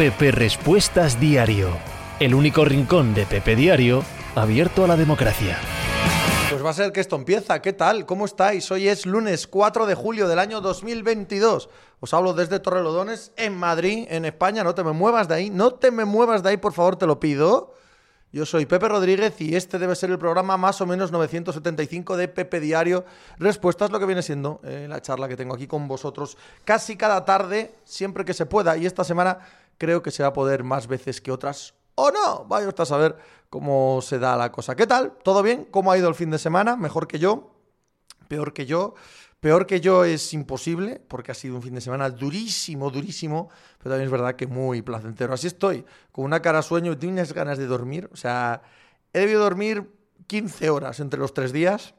Pepe Respuestas Diario, el único rincón de Pepe Diario abierto a la democracia. Pues va a ser que esto empieza. ¿Qué tal? ¿Cómo estáis? Hoy es lunes 4 de julio del año 2022. Os hablo desde Torrelodones, en Madrid, en España. No te me muevas de ahí. No te me muevas de ahí, por favor, te lo pido. Yo soy Pepe Rodríguez y este debe ser el programa más o menos 975 de Pepe Diario. Respuestas, lo que viene siendo eh, la charla que tengo aquí con vosotros casi cada tarde, siempre que se pueda. Y esta semana creo que se va a poder más veces que otras. ¿O no? Vaya usted a saber cómo se da la cosa. ¿Qué tal? ¿Todo bien? ¿Cómo ha ido el fin de semana? ¿Mejor que yo? ¿Peor que yo? Peor que yo es imposible, porque ha sido un fin de semana durísimo, durísimo, pero también es verdad que muy placentero. Así estoy, con una cara a sueño y tienes ganas de dormir. O sea, he debido dormir 15 horas entre los tres días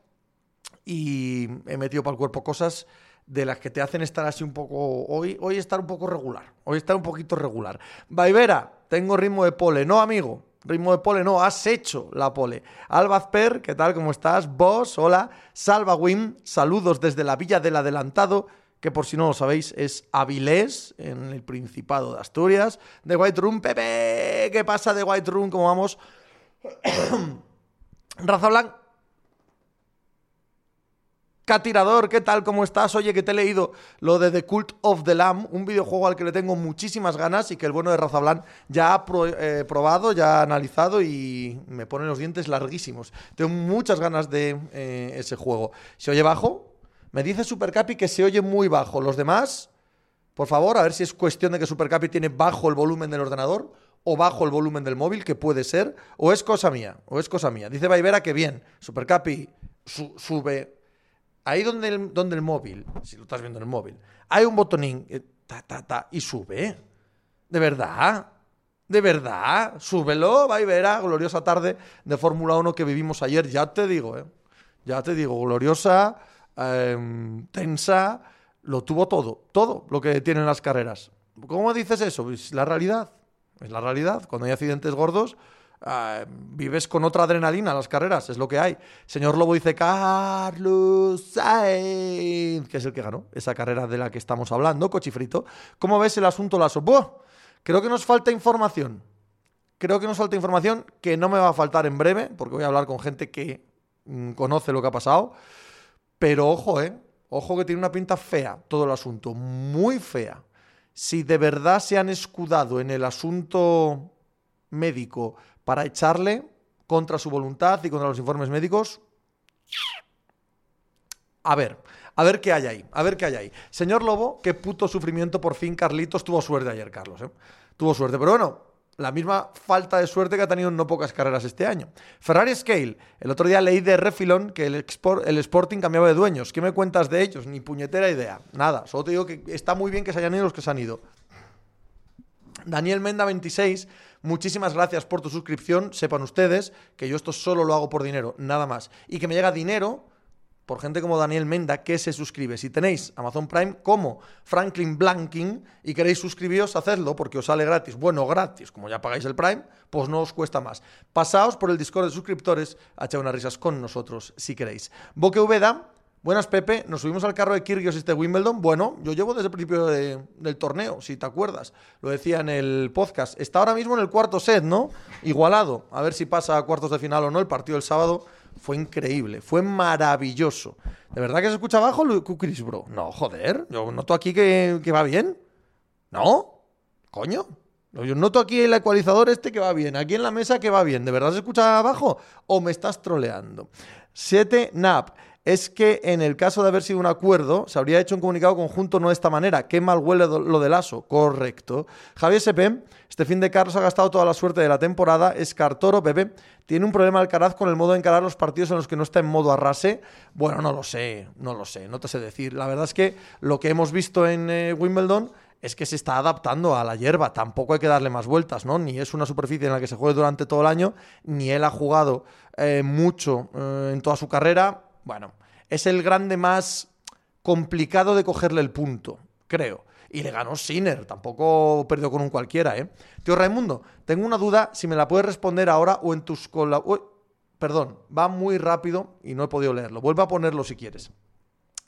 y he metido para el cuerpo cosas de las que te hacen estar así un poco. Hoy, hoy estar un poco regular. Hoy estar un poquito regular. Vaivera, tengo ritmo de pole. No, amigo. Ritmo de pole, no, has hecho la pole. Albazper, ¿qué tal? ¿Cómo estás? Vos, hola. Salva Wim, saludos desde la Villa del Adelantado, que por si no lo sabéis es Avilés, en el Principado de Asturias. De White Room, Pepe, ¿qué pasa de White Room? ¿Cómo vamos? Raza Blanc, Catirador, ¿qué tal? ¿Cómo estás? Oye, que te he leído lo de The Cult of the Lamb, un videojuego al que le tengo muchísimas ganas y que el bueno de Razablan ya ha eh, probado, ya ha analizado y me pone los dientes larguísimos. Tengo muchas ganas de eh, ese juego. ¿Se oye bajo? Me dice Supercapi que se oye muy bajo. ¿Los demás? Por favor, a ver si es cuestión de que Supercapi tiene bajo el volumen del ordenador o bajo el volumen del móvil, que puede ser, o es cosa mía, o es cosa mía. Dice Vaivera que bien, Supercapi su sube ahí donde el, donde el móvil, si lo estás viendo en el móvil, hay un botonín, eh, ta, ta, ta, y sube. De verdad. De verdad. Súbelo, va y verá. Gloriosa tarde de Fórmula 1 que vivimos ayer. Ya te digo, ¿eh? Ya te digo, gloriosa, eh, tensa. Lo tuvo todo. Todo lo que tienen las carreras. ¿Cómo dices eso? Es la realidad. Es la realidad. Cuando hay accidentes gordos, Uh, vives con otra adrenalina las carreras, es lo que hay. Señor Lobo dice Carlos Sainz, que es el que ganó esa carrera de la que estamos hablando, cochifrito. ¿Cómo ves el asunto Lasso? ¡Buah! Creo que nos falta información. Creo que nos falta información que no me va a faltar en breve, porque voy a hablar con gente que mm, conoce lo que ha pasado. Pero ojo, eh. Ojo que tiene una pinta fea todo el asunto, muy fea. Si de verdad se han escudado en el asunto médico para echarle contra su voluntad y contra los informes médicos. A ver, a ver qué hay ahí, a ver qué hay ahí. Señor Lobo, qué puto sufrimiento por fin Carlitos tuvo suerte ayer, Carlos. ¿eh? Tuvo suerte, pero bueno, la misma falta de suerte que ha tenido en no pocas carreras este año. Ferrari Scale, el otro día leí de Refilón que el, el Sporting cambiaba de dueños. ¿Qué me cuentas de ellos? Ni puñetera idea. Nada, solo te digo que está muy bien que se hayan ido los que se han ido. Daniel Menda 26 Muchísimas gracias por tu suscripción. Sepan ustedes que yo esto solo lo hago por dinero, nada más. Y que me llega dinero por gente como Daniel Menda que se suscribe. Si tenéis Amazon Prime como Franklin Blanking y queréis suscribiros, hacedlo porque os sale gratis. Bueno, gratis, como ya pagáis el Prime, pues no os cuesta más. Pasaos por el Discord de suscriptores a echar unas risas con nosotros si queréis. Boque Ubeda Buenas, Pepe. Nos subimos al carro de Kyrgios este Wimbledon. Bueno, yo llevo desde el principio del torneo, si te acuerdas. Lo decía en el podcast. Está ahora mismo en el cuarto set, ¿no? Igualado. A ver si pasa a cuartos de final o no. El partido del sábado fue increíble, fue maravilloso. ¿De verdad que se escucha abajo, Chris, bro? No, joder. Yo noto aquí que, que va bien. ¿No? Coño. Yo noto aquí el ecualizador este que va bien, aquí en la mesa que va bien. ¿De verdad se escucha abajo? ¿O me estás troleando? 7 NAP es que en el caso de haber sido un acuerdo, se habría hecho un comunicado conjunto no de esta manera. Qué mal huele lo del ASO. Correcto. Javier Sepe, este fin de Carlos ha gastado toda la suerte de la temporada. Es Cartoro, Pepe. ¿Tiene un problema Alcaraz con el modo de encarar los partidos en los que no está en modo arrase? Bueno, no lo sé, no lo sé, no te sé decir. La verdad es que lo que hemos visto en eh, Wimbledon es que se está adaptando a la hierba. Tampoco hay que darle más vueltas, ¿no? Ni es una superficie en la que se juegue durante todo el año, ni él ha jugado eh, mucho eh, en toda su carrera bueno, es el grande más complicado de cogerle el punto, creo. Y le ganó Sinner, tampoco perdió con un cualquiera, ¿eh? Tío Raimundo, tengo una duda si me la puedes responder ahora o en tus cola... Perdón, va muy rápido y no he podido leerlo. Vuelve a ponerlo si quieres.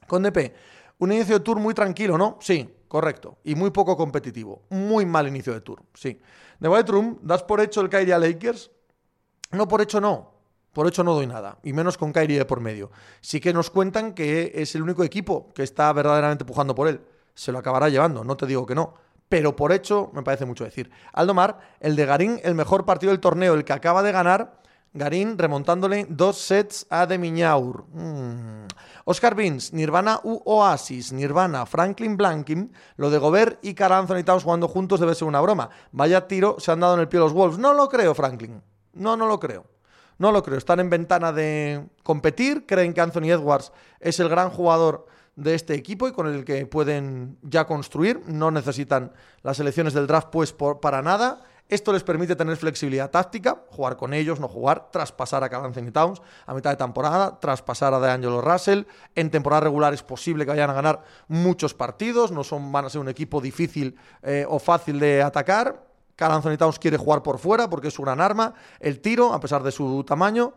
Con DP, Un inicio de tour muy tranquilo, ¿no? Sí, correcto. Y muy poco competitivo. Muy mal inicio de tour, sí. De White Room, ¿das por hecho el a Lakers? No, por hecho no. Por hecho no doy nada, y menos con Kyrie de por medio. Sí que nos cuentan que es el único equipo que está verdaderamente pujando por él. Se lo acabará llevando, no te digo que no. Pero por hecho me parece mucho decir. Aldomar, el de Garín, el mejor partido del torneo, el que acaba de ganar, Garín remontándole dos sets a De Miñaur. Mm. Oscar Vince, Nirvana u Oasis, Nirvana, Franklin Blankin, lo de Gobert y Carl Anthony Towns jugando juntos debe ser una broma. Vaya tiro se han dado en el pie los Wolves. No lo creo, Franklin. No, no lo creo. No lo creo. Están en ventana de competir. Creen que Anthony Edwards es el gran jugador de este equipo y con el que pueden ya construir. No necesitan las elecciones del draft, pues para nada. Esto les permite tener flexibilidad táctica, jugar con ellos, no jugar, traspasar a Carl Anthony Towns a mitad de temporada, traspasar a DeAngelo Russell. En temporada regular es posible que vayan a ganar muchos partidos, no son, van a ser un equipo difícil eh, o fácil de atacar. Carl quiere jugar por fuera porque es su gran arma. El tiro, a pesar de su tamaño,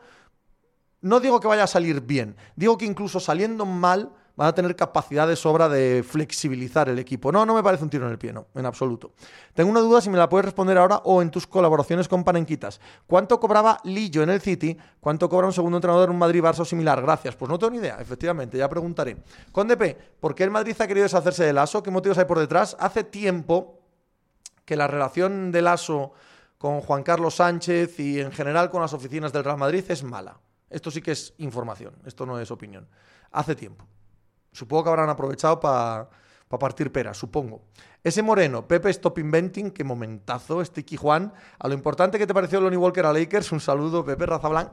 no digo que vaya a salir bien, digo que incluso saliendo mal van a tener capacidad de sobra de flexibilizar el equipo. No, no me parece un tiro en el pie, no, en absoluto. Tengo una duda si me la puedes responder ahora o en tus colaboraciones con Panenquitas. ¿Cuánto cobraba Lillo en el City? ¿Cuánto cobra un segundo entrenador en un Madrid-Barça similar? Gracias. Pues no tengo ni idea, efectivamente, ya preguntaré. Con DP, ¿por qué el Madrid ha querido deshacerse del ASO? ¿Qué motivos hay por detrás? Hace tiempo que la relación del ASO con Juan Carlos Sánchez y en general con las oficinas del Real Madrid es mala. Esto sí que es información, esto no es opinión. Hace tiempo. Supongo que habrán aprovechado para partir peras, supongo. Ese Moreno, Pepe Stop Inventing, qué momentazo, este Juan. A lo importante que te pareció Lonnie Walker a Lakers, un saludo, Pepe Raza Blanc,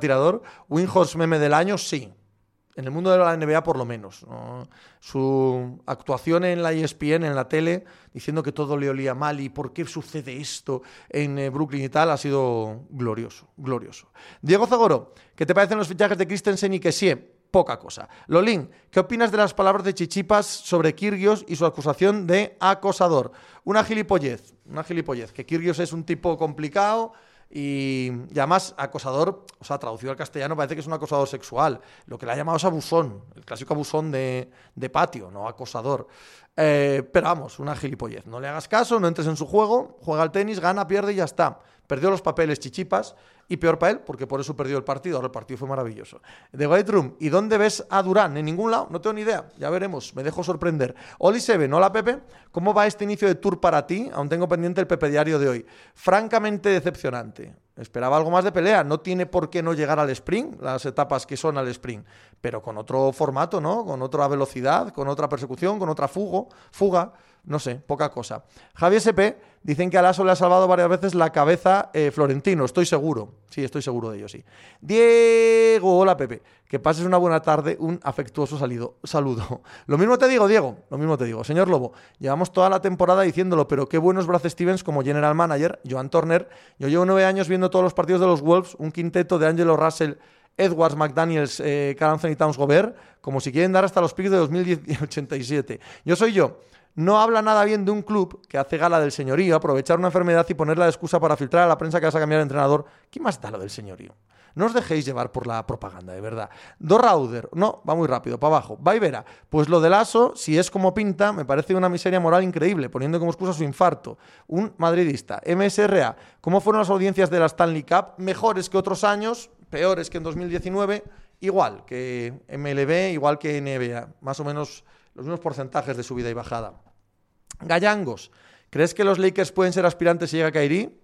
tirador. Winhorse meme del año, sí. En el mundo de la NBA por lo menos. Su actuación en la ESPN, en la tele, diciendo que todo le olía mal y por qué sucede esto en eh, Brooklyn y tal, ha sido glorioso, glorioso. Diego Zagoro, ¿qué te parecen los fichajes de Christensen y sí? poca cosa. Lolín, ¿qué opinas de las palabras de Chichipas sobre Kirgios y su acusación de acosador? Una gilipollez, una gilipollez, que Kirgios es un tipo complicado y, además acosador, o sea, traducido al castellano parece que es un acosador sexual. Lo que le ha llamado es abusón, el clásico abusón de, patio, no acosador. Eh, pero vamos, una gilipollez. No le hagas caso, no entres en su juego, juega al tenis, gana, pierde y ya está. Perdió los papeles Chichipas y peor para él, porque por eso perdió el partido. Ahora el partido fue maravilloso. De White Room, ¿y dónde ves a Durán? En ningún lado, no tengo ni idea. Ya veremos, me dejo sorprender. Oli Seven, hola Pepe, ¿cómo va este inicio de tour para ti? Aún tengo pendiente el Pepe Diario de hoy. Francamente decepcionante. Esperaba algo más de pelea. No tiene por qué no llegar al sprint, las etapas que son al sprint, pero con otro formato, ¿no? Con otra velocidad, con otra persecución, con otra fugo, fuga no sé, poca cosa. Javier SP dicen que a le ha salvado varias veces la cabeza eh, Florentino, estoy seguro. Sí, estoy seguro de ello, sí. Diego, hola Pepe. Que pases una buena tarde, un afectuoso salido, saludo. Lo mismo te digo, Diego, lo mismo te digo. Señor Lobo, llevamos toda la temporada diciéndolo, pero qué buenos Brad Stevens como general manager, Joan Turner. Yo llevo nueve años viendo todos los partidos de los Wolves, un quinteto de Angelo Russell, Edwards, McDaniels, eh, Anthony Towns, Gobert, como si quieren dar hasta los picks de 2087. Yo soy yo no habla nada bien de un club que hace gala del señorío, aprovechar una enfermedad y ponerla de excusa para filtrar a la prensa que vas a cambiar de entrenador. ¿Qué más da lo del señorío? No os dejéis llevar por la propaganda, de verdad. Dorrauder, no, va muy rápido, para abajo. Vaivera, pues lo del ASO, si es como pinta, me parece una miseria moral increíble, poniendo como excusa su infarto. Un madridista. MSRA, ¿cómo fueron las audiencias de la Stanley Cup? Mejores que otros años, peores que en 2019, igual que MLB, igual que NBA. Más o menos los mismos porcentajes de subida y bajada. Gallangos, ¿crees que los Lakers pueden ser aspirantes si llega Kyrie?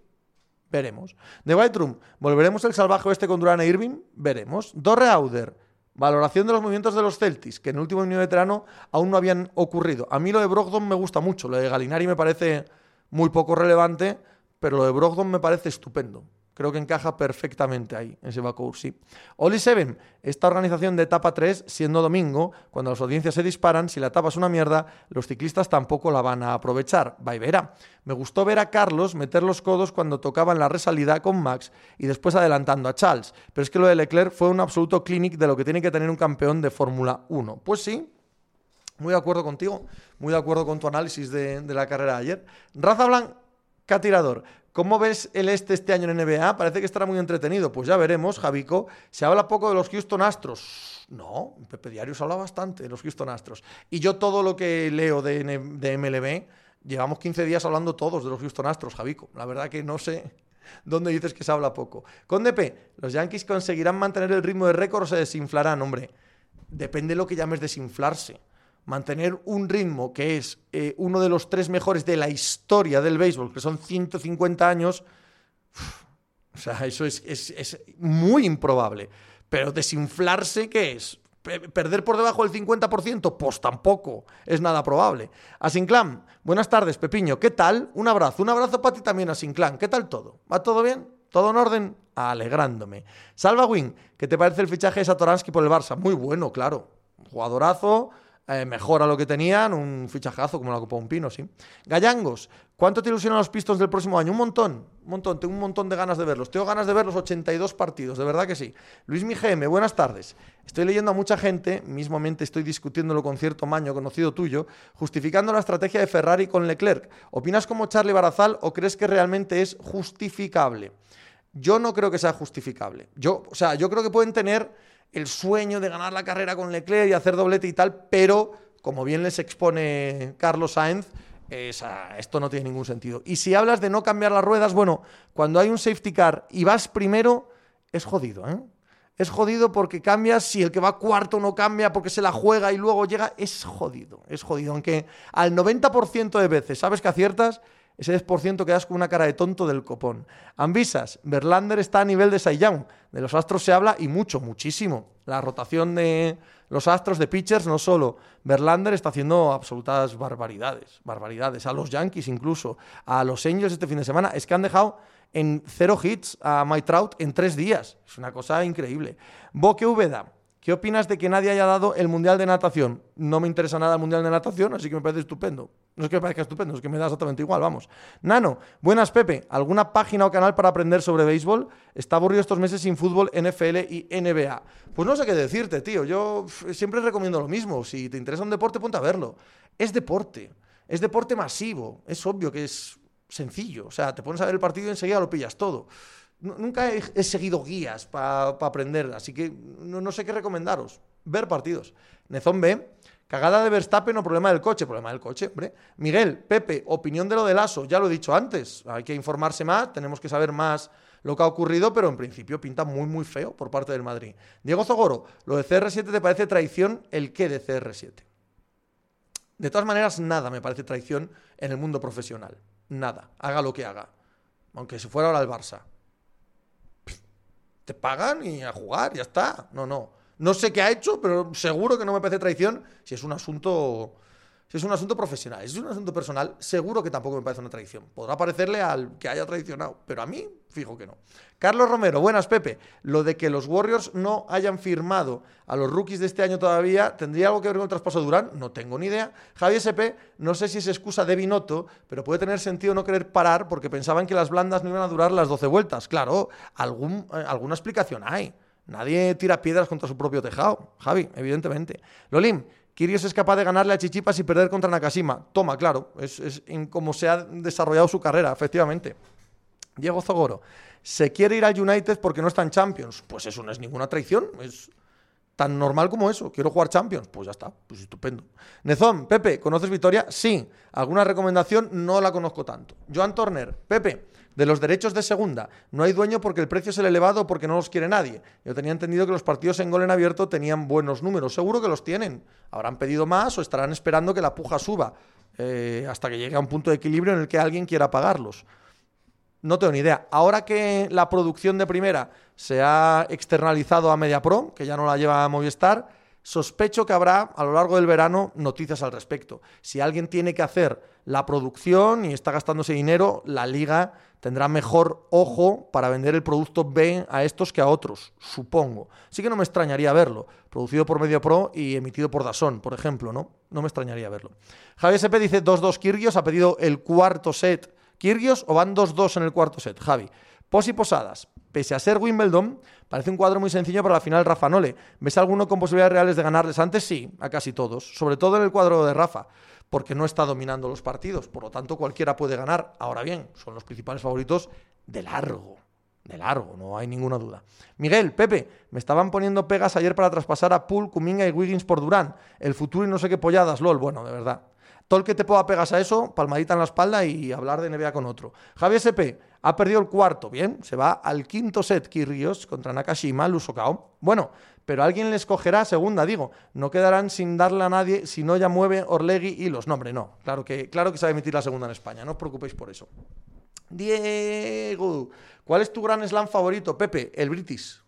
Veremos. The White ¿volveremos el salvaje este con Durán e Irving? Veremos. Dorre Auder, valoración de los movimientos de los Celtics, que en el último año veterano aún no habían ocurrido. A mí lo de Brogdon me gusta mucho, lo de Galinari me parece muy poco relevante, pero lo de Brogdon me parece estupendo. Creo que encaja perfectamente ahí, en ese backcourt, sí. Oli Seven, esta organización de etapa 3, siendo domingo, cuando las audiencias se disparan, si la etapa es una mierda, los ciclistas tampoco la van a aprovechar. Va y verá. Me gustó ver a Carlos meter los codos cuando tocaba en la resalida con Max y después adelantando a Charles. Pero es que lo de Leclerc fue un absoluto clinic de lo que tiene que tener un campeón de Fórmula 1. Pues sí, muy de acuerdo contigo, muy de acuerdo con tu análisis de, de la carrera de ayer. Raza Blanc Tirador, ¿cómo ves el este este año en NBA? Parece que estará muy entretenido. Pues ya veremos, Javico. Se habla poco de los Houston Astros. No, Pepe Diario se habla bastante de los Houston Astros. Y yo todo lo que leo de, MLB, llevamos 15 días hablando todos de los Houston Astros, Javico. La verdad que no sé dónde dices que se habla poco. Con DP, ¿los Yankees conseguirán mantener el ritmo de récord o se desinflarán? Hombre, depende de lo que llames desinflarse mantener un ritmo que es eh, uno de los tres mejores de la historia del béisbol, que son 150 años, o sea, eso es, es, muy improbable. Pero desinflarse, ¿qué es? ¿Perder por debajo del 50%? Pues tampoco es nada probable. Asinclan, buenas tardes, Pepiño. ¿Qué tal? Un abrazo. Un abrazo para ti también, Asinclan. ¿Qué tal todo? ¿Va todo bien? ¿Todo en orden? Alegrándome. Salva Win, ¿qué te parece el fichaje de Satoransky por el Barça? Muy bueno, claro. Jugadorazo eh, mejora lo que tenían, un fichajazo como la Copa Un Pino, sí. Gallangos, ¿cuánto te ilusionan los Pistons del próximo año? Un montón, un montón, tengo un montón de ganas de verlos. Tengo ganas de ver los 82 partidos, de verdad que sí. Luis Migm, buenas tardes. Estoy leyendo a mucha gente, mismamente estoy discutiéndolo con cierto maño conocido tuyo, justificando la estrategia de Ferrari con Leclerc. ¿Opinas como Charlie Barazal o crees que realmente es justificable? Yo no creo que sea justificable. Yo, o sea, yo creo que pueden tener el sueño de ganar la carrera con Leclerc y hacer doblete y tal, pero como bien les expone Carlos Sainz, esto no tiene ningún sentido. Y si hablas de no cambiar las ruedas, bueno, cuando hay un safety car y vas primero, es jodido, ¿eh? Es jodido porque cambias, si el que va cuarto no cambia porque se la juega y luego llega, es jodido, es jodido. Aunque al 90% de veces sabes que aciertas, ese 10% quedas con una cara de tonto del copón. Ambisas, Verlander está a nivel de Young. De los Astros se habla y mucho, muchísimo. La rotación de los Astros de pitchers, no solo. Verlander está haciendo absolutas barbaridades, barbaridades. A los Yankees incluso, a los Angels este fin de semana. Es que han dejado en cero hits a Mike Trout en tres días. Es una cosa increíble. Boque Úbeda. ¿Qué opinas de que nadie haya dado el Mundial de Natación? No me interesa nada el Mundial de Natación, así que me parece estupendo. No es que me parezca estupendo, es que me da exactamente igual, vamos. Nano, buenas Pepe, ¿alguna página o canal para aprender sobre béisbol? Está aburrido estos meses sin fútbol, NFL y NBA. Pues no sé qué decirte, tío. Yo siempre recomiendo lo mismo. Si te interesa un deporte, ponte a verlo. Es deporte. Es deporte masivo. Es obvio que es sencillo. O sea, te pones a ver el partido y enseguida lo pillas todo nunca he, seguido guías para aprender, así que no, sé qué recomendaros. Ver partidos. Nezón B, cagada de Verstappen o problema del coche. Problema del coche, hombre. Miguel, Pepe, opinión de lo del ASO. Ya lo he dicho antes. Hay que informarse más, tenemos que saber más lo que ha ocurrido, pero en principio pinta muy, muy feo por parte del Madrid. Diego Zogoro, ¿lo de CR7 te parece traición? ¿El qué de CR7? De todas maneras, nada me parece traición en el mundo profesional. Nada. Haga lo que haga. Aunque se fuera ahora al Barça te pagan y a jugar, ya está. No, no. No sé qué ha hecho, pero seguro que no me parece traición si es un asunto si es un asunto profesional, si es un asunto personal, seguro que tampoco me parece una traición. Podrá parecerle al que haya traicionado, pero a mí, fijo que no. Carlos Romero, buenas Pepe. Lo de que los Warriors no hayan firmado a los rookies de este año todavía, ¿tendría algo que ver con el traspaso de Durán? No tengo ni idea. Javier SP, no sé si es excusa de Binotto, pero puede tener sentido no querer parar porque pensaban que las blandas no iban a durar las 12 vueltas. Claro, algún, eh, alguna explicación hay. Nadie tira piedras contra su propio tejado, Javi, evidentemente. Lolim, Kirios es capaz de ganarle a Chichipas y perder contra Nakashima. Toma, claro, es, como se ha desarrollado su carrera, efectivamente. Diego Zogoro, ¿se quiere ir al United porque no está en Champions? Pues eso no es ninguna traición, es tan normal como eso. Quiero jugar Champions, pues ya está, pues estupendo. Nezón, Pepe, ¿conoces Vitoria? Sí. ¿Alguna recomendación? No la conozco tanto. Joan Turner, Pepe, de los derechos de segunda. No hay dueño porque el precio es el elevado o porque no los quiere nadie. Yo tenía entendido que los partidos en gol en abierto tenían buenos números. Seguro que los tienen. Habrán pedido más o estarán esperando que la puja suba eh, hasta que llegue a un punto de equilibrio en el que alguien quiera pagarlos. No tengo ni idea. Ahora que la producción de primera se ha externalizado a MediaPro, que ya no la lleva a Movistar, sospecho que habrá a lo largo del verano noticias al respecto. Si alguien tiene que hacer la producción y está gastándose dinero, la liga tendrá mejor ojo para vender el producto B a estos que a otros, supongo. Sí que no me extrañaría verlo, producido por MediaPro y emitido por Dazón, por ejemplo, ¿no? No me extrañaría verlo. Javier SP dice 2-2 Kirgios, ha pedido el cuarto set Kirgios o van 2-2 en el cuarto set, Javi. Pos y Posadas. Pese a ser Wimbledon, parece un cuadro muy sencillo para la final Rafa Nole. ¿Ves alguno con posibilidades reales de ganarles antes? Sí, a casi todos. Sobre todo en el cuadro de Rafa. porque no está dominando los partidos. Por lo tanto, cualquiera puede ganar. Ahora bien, son los principales favoritos de largo. De largo, no hay ninguna duda. Miguel, Pepe, me estaban poniendo pegas ayer para traspasar a Pool, Kuminga y Wiggins por Durán. El futuro y no sé qué polladas, lol. Bueno, de verdad. Todo el que te pueda pegas a eso, palmadita en la espalda y hablar de NBA con otro. Javier SP ha perdido el cuarto, bien, se va al quinto set Kirrios contra Nakashima, Lusokao. Bueno, pero alguien les cogerá segunda, digo. No quedarán sin darle a nadie si no ya mueve Orlegui y los nombres. No, claro que, claro que se va a emitir la segunda en España, no os preocupéis por eso. Diego, ¿cuál es tu gran slam favorito? Pepe, el British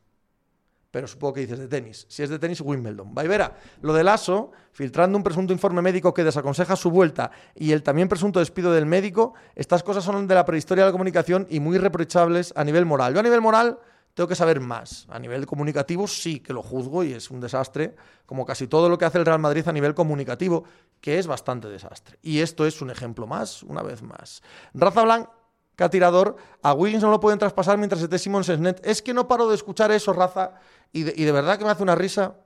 pero supongo que dices de tenis. Si es de tenis, Wimbledon. Vaivera, lo del ASO, filtrando un presunto informe médico que desaconseja su vuelta y el también presunto despido del médico, estas cosas son de la prehistoria de la comunicación y muy reprochables a nivel moral. Yo a nivel moral tengo que saber más. A nivel comunicativo sí que lo juzgo y es un desastre, como casi todo lo que hace el Real Madrid a nivel comunicativo, que es bastante desastre. Y esto es un ejemplo más, una vez más. Raza Blanc tirador, a Wiggins no lo pueden traspasar mientras esté Simons en net. Es que no paro de escuchar eso, raza, y de, verdad que me hace una risa.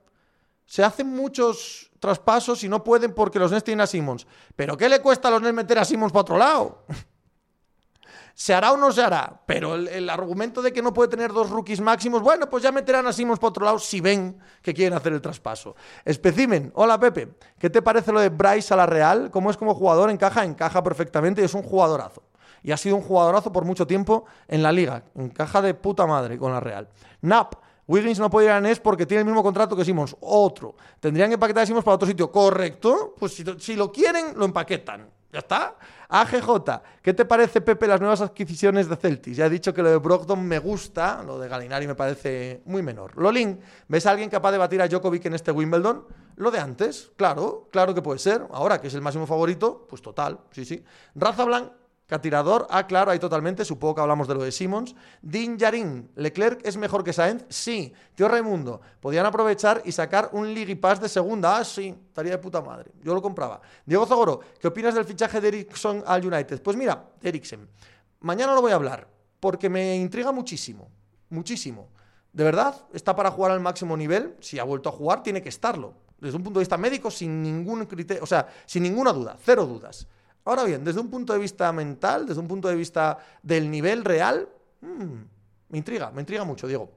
Se hacen muchos traspasos y no pueden porque los Nets tienen a Simmons. ¿Pero qué le cuesta a los Nets meter a Simmons para otro lado? ¿Se hará o no se hará? Pero el, argumento de que no puede tener dos rookies máximos, bueno, pues ya meterán a Simmons para otro lado si ven que quieren hacer el traspaso. Especimen, hola Pepe, ¿qué te parece lo de Bryce a la Real? ¿Cómo es como jugador? Encaja, encaja perfectamente y es un jugadorazo y ha sido un jugadorazo por mucho tiempo en la liga. Encaja de puta madre con la Real. Nap. Wiggins no puede ir a NES porque tiene el mismo contrato que Simons. Otro. Tendrían que empaquetar a Simons para otro sitio. ¿Correcto? Pues si, lo quieren, lo empaquetan. ¿Ya está? AGJ, ¿qué te parece, Pepe, las nuevas adquisiciones de Celtics? Ya he dicho que lo de Brogdon me gusta, lo de Galinari me parece muy menor. Lolin, ¿ves a alguien capaz de batir a Djokovic en este Wimbledon? Lo de antes, claro, claro que puede ser. Ahora que es el máximo favorito, pues total, sí, sí. Raza Blanc, Catirador, ah, claro, ahí totalmente, supongo que hablamos de lo de Simmons. Din Yarin, ¿Leclerc es mejor que Sainz? Sí. Tío Raimundo, podían aprovechar y sacar un League Pass de segunda. Ah, sí, estaría de puta madre. Yo lo compraba. Diego Zagoro, ¿qué opinas del fichaje de Ericsson al United? Pues mira, Ericsson, mañana lo voy a hablar, porque me intriga muchísimo, muchísimo. De verdad, está para jugar al máximo nivel. Si ha vuelto a jugar, tiene que estarlo. Desde un punto de vista médico, sin ningún criterio, o sea, sin ninguna duda, cero dudas. Ahora bien, desde un punto de vista mental, desde un punto de vista del nivel real, mm, me intriga, me intriga mucho, Diego.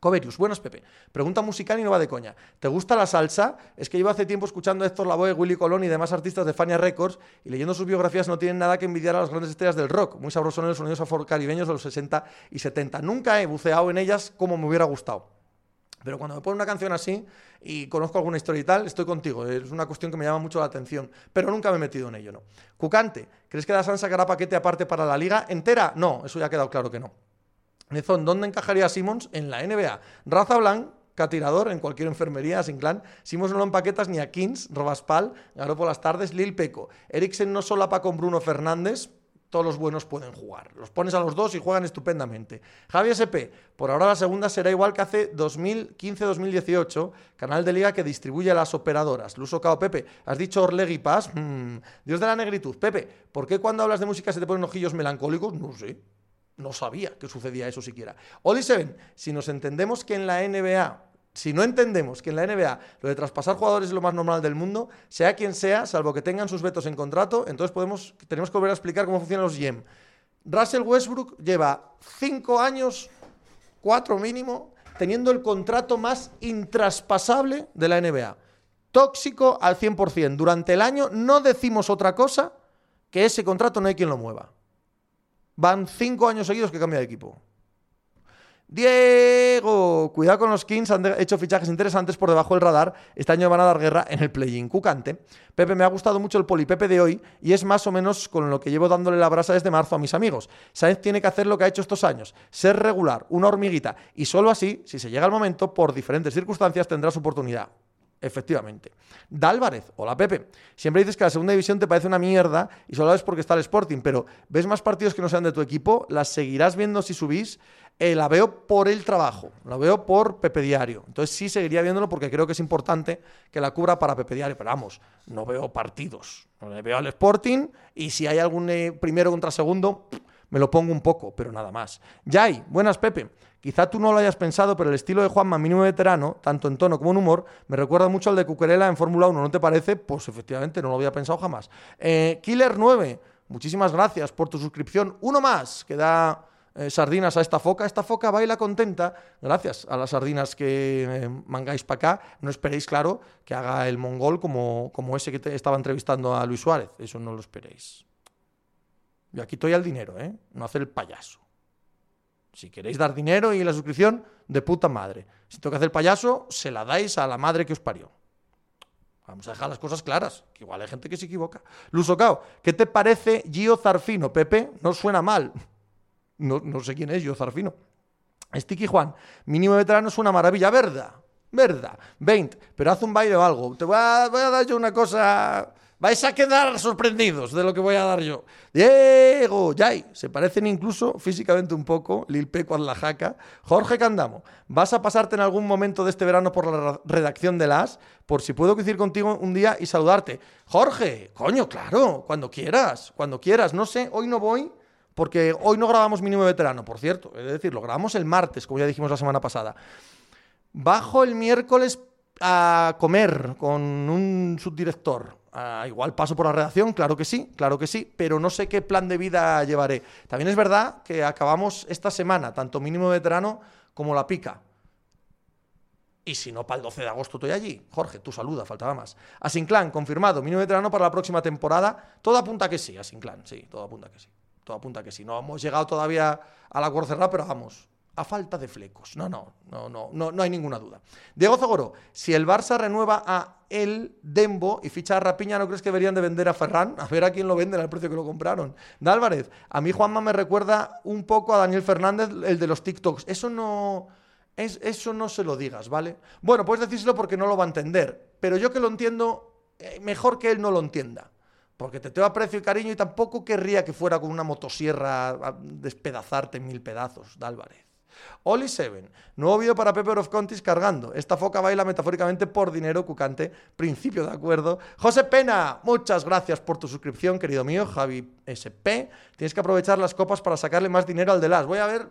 Coverius, buenos Pepe. Pregunta musical y no va de coña. ¿Te gusta la salsa? Es que llevo hace tiempo escuchando a Héctor Lavoe, Willy Colón y demás artistas de Fania Records y leyendo sus biografías no tienen nada que envidiar a las grandes estrellas del rock. Muy sabrosos en los sonidos afrocaribeños de los 60 y 70. Nunca he buceado en ellas como me hubiera gustado. Pero cuando me pone una canción así y conozco alguna historia y tal, estoy contigo. Es una cuestión que me llama mucho la atención. Pero nunca me he metido en ello, ¿no? Cucante, ¿crees que Dasan sacará paquete aparte para la liga entera? No, eso ya ha quedado claro que no. Nezón, ¿dónde encajaría Simons? En la NBA. Raza Blanc, catirador en cualquier enfermería, sin clan. Simons no lo empaquetas ni a Kings, Robaspal, ganó por las tardes, Lil Peco. Eriksen no solapa con Bruno Fernández, todos los buenos pueden jugar. Los pones a los dos y juegan estupendamente. Javi SP, por ahora la segunda será igual que hace 2015-2018, canal de liga que distribuye a las operadoras. Luso Cao Pepe, has dicho Orlegui Paz. Mm, Dios de la negritud. Pepe, ¿por qué cuando hablas de música se te ponen ojillos melancólicos? No sé. No sabía que sucedía eso siquiera. Oli Seven, si nos entendemos que en la NBA si no entendemos que en la NBA lo de traspasar jugadores es lo más normal del mundo, sea quien sea, salvo que tengan sus vetos en contrato, entonces tenemos que volver a explicar cómo funcionan los GM. Russell Westbrook lleva cinco años, cuatro mínimo, teniendo el contrato más intraspasable de la NBA. Tóxico al 100%. Durante el año no decimos otra cosa que ese contrato no hay quien lo mueva. Van cinco años seguidos que cambia de equipo. Diego, cuidado con los Kings, han hecho fichajes interesantes por debajo del radar. Este año van a dar guerra en el play-in cucante. Pepe, me ha gustado mucho el polipepe de hoy y es más o menos con lo que llevo dándole la brasa desde marzo a mis amigos. Sainz tiene que hacer lo que ha hecho estos años, ser regular, una hormiguita, y solo así, si se llega el momento, por diferentes circunstancias, tendrá su oportunidad. Efectivamente. Dálvarez, hola Pepe. Siempre dices que la segunda división te parece una mierda y solo es porque está el Sporting, pero ¿ves más partidos que no sean de tu equipo? ¿Las seguirás viendo si subís? Eh, la veo por el trabajo, la veo por Pepe Diario. Entonces sí seguiría viéndolo porque creo que es importante que la cubra para Pepe Diario. Pero vamos, no veo partidos. veo al Sporting y si hay algún eh, primero contra segundo, me lo pongo un poco, pero nada más. Yay, buenas Pepe. Quizá tú no lo hayas pensado, pero el estilo de Juanma mínimo veterano, tanto en tono como en humor, me recuerda mucho al de Cuquerela en Fórmula 1, ¿no te parece? Pues efectivamente, no lo había pensado jamás. Eh, Killer 9, muchísimas gracias por tu suscripción. Uno más que da eh, sardinas a esta foca. Esta foca baila contenta gracias a las sardinas que eh, mangáis para acá. No esperéis, claro, que haga el mongol como, como ese que te estaba entrevistando a Luis Suárez. Eso no lo esperéis. Yo aquí estoy al dinero, ¿eh? No hacer el payaso. Si queréis dar dinero y la suscripción, de puta madre. Si que hacer el payaso, se la dais a la madre que os parió. Vamos a dejar las cosas claras, que igual hay gente que se equivoca. Lusocao, ¿qué te parece Gio Zarfino? Pepe, no suena mal. No, no sé quién es Gio Zarfino. Sticky Juan, mínimo veterano es una maravilla, ¿verdad? ¿Verdad? 20, pero haz un baile o algo. Te voy a, voy a dar yo una cosa Vais a quedar sorprendidos de lo que voy a dar yo. Diego, Yay, se parecen incluso físicamente un poco, Lil Peco la jaca. Jorge Candamo, ¿vas a pasarte en algún momento de este verano por la redacción de las? Por si puedo coincidir contigo un día y saludarte. Jorge, coño, claro, cuando quieras, cuando quieras. No sé, hoy no voy porque hoy no grabamos mínimo veterano, por cierto. Es decir, lo grabamos el martes, como ya dijimos la semana pasada. Bajo el miércoles a comer con un subdirector Ah, igual paso por la redacción, claro que sí, claro que sí, pero no sé qué plan de vida llevaré. También es verdad que acabamos esta semana, tanto mínimo veterano como la pica. Y si no, para el 12 de agosto estoy allí. Jorge, tú saluda, faltaba más. Asinclan, confirmado, mínimo veterano para la próxima temporada. Todo apunta que sí, Asinclan, sí, todo apunta que sí. Todo apunta que sí. No hemos llegado todavía a la cerrada, pero vamos a falta de flecos. No, no, no, no, no, no hay ninguna duda. Diego Zogoro, si el Barça renueva a el Dembo y ficha a Rapiña, ¿no crees que deberían de vender a Ferran? A ver a quién lo venden al precio que lo compraron. De Álvarez, a mí Juanma me recuerda un poco a Daniel Fernández, el de los TikToks. Eso no... Es, eso no se lo digas, ¿vale? Bueno, puedes decírselo porque no lo va a entender, pero yo que lo entiendo, eh, mejor que él no lo entienda. Porque te tengo aprecio y cariño y tampoco querría que fuera con una motosierra a despedazarte en mil pedazos, de Álvarez. Oli Seven, nuevo vídeo para Pepper of Contis cargando. Esta foca baila metafóricamente por dinero cucante. Principio de acuerdo. José Pena, muchas gracias por tu suscripción, querido mío. Javi SP, tienes que aprovechar las copas para sacarle más dinero al de las. Voy a ver.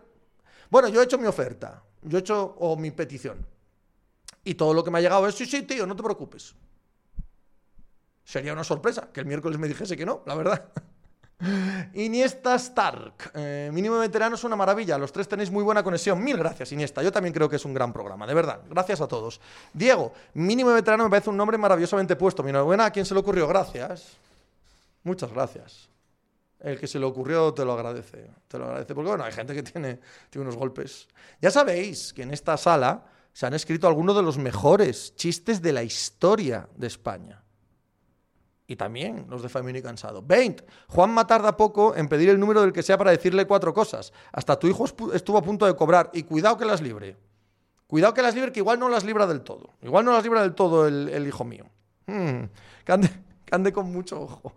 Bueno, yo he hecho mi oferta. Yo he hecho o mi petición. Y todo lo que me ha llegado es: sí, sí, tío, no te preocupes. Sería una sorpresa que el miércoles me dijese que no, la verdad. Iniesta Stark. Eh, mínimo veterano es una maravilla. Los tres tenéis muy buena conexión. Mil gracias, Iniesta. Yo también creo que es un gran programa, de verdad. Gracias a todos. Diego, mínimo veterano me parece un nombre maravillosamente puesto. Mi enhorabuena a quien se le ocurrió. Gracias. Muchas gracias. El que se le ocurrió te lo agradece. Te lo agradece. Porque bueno, hay gente que tiene, tiene unos golpes. Ya sabéis que en esta sala se han escrito algunos de los mejores chistes de la historia de España. Y también los de Family Cansado. 20. Juanma tarda poco en pedir el número del que sea para decirle cuatro cosas. Hasta tu hijo estuvo a punto de cobrar. Y cuidado que las libre. Cuidado que las libre, que igual no las libra del todo. Igual no las libra del todo el, hijo mío. Hmm. Que, ande, con mucho ojo.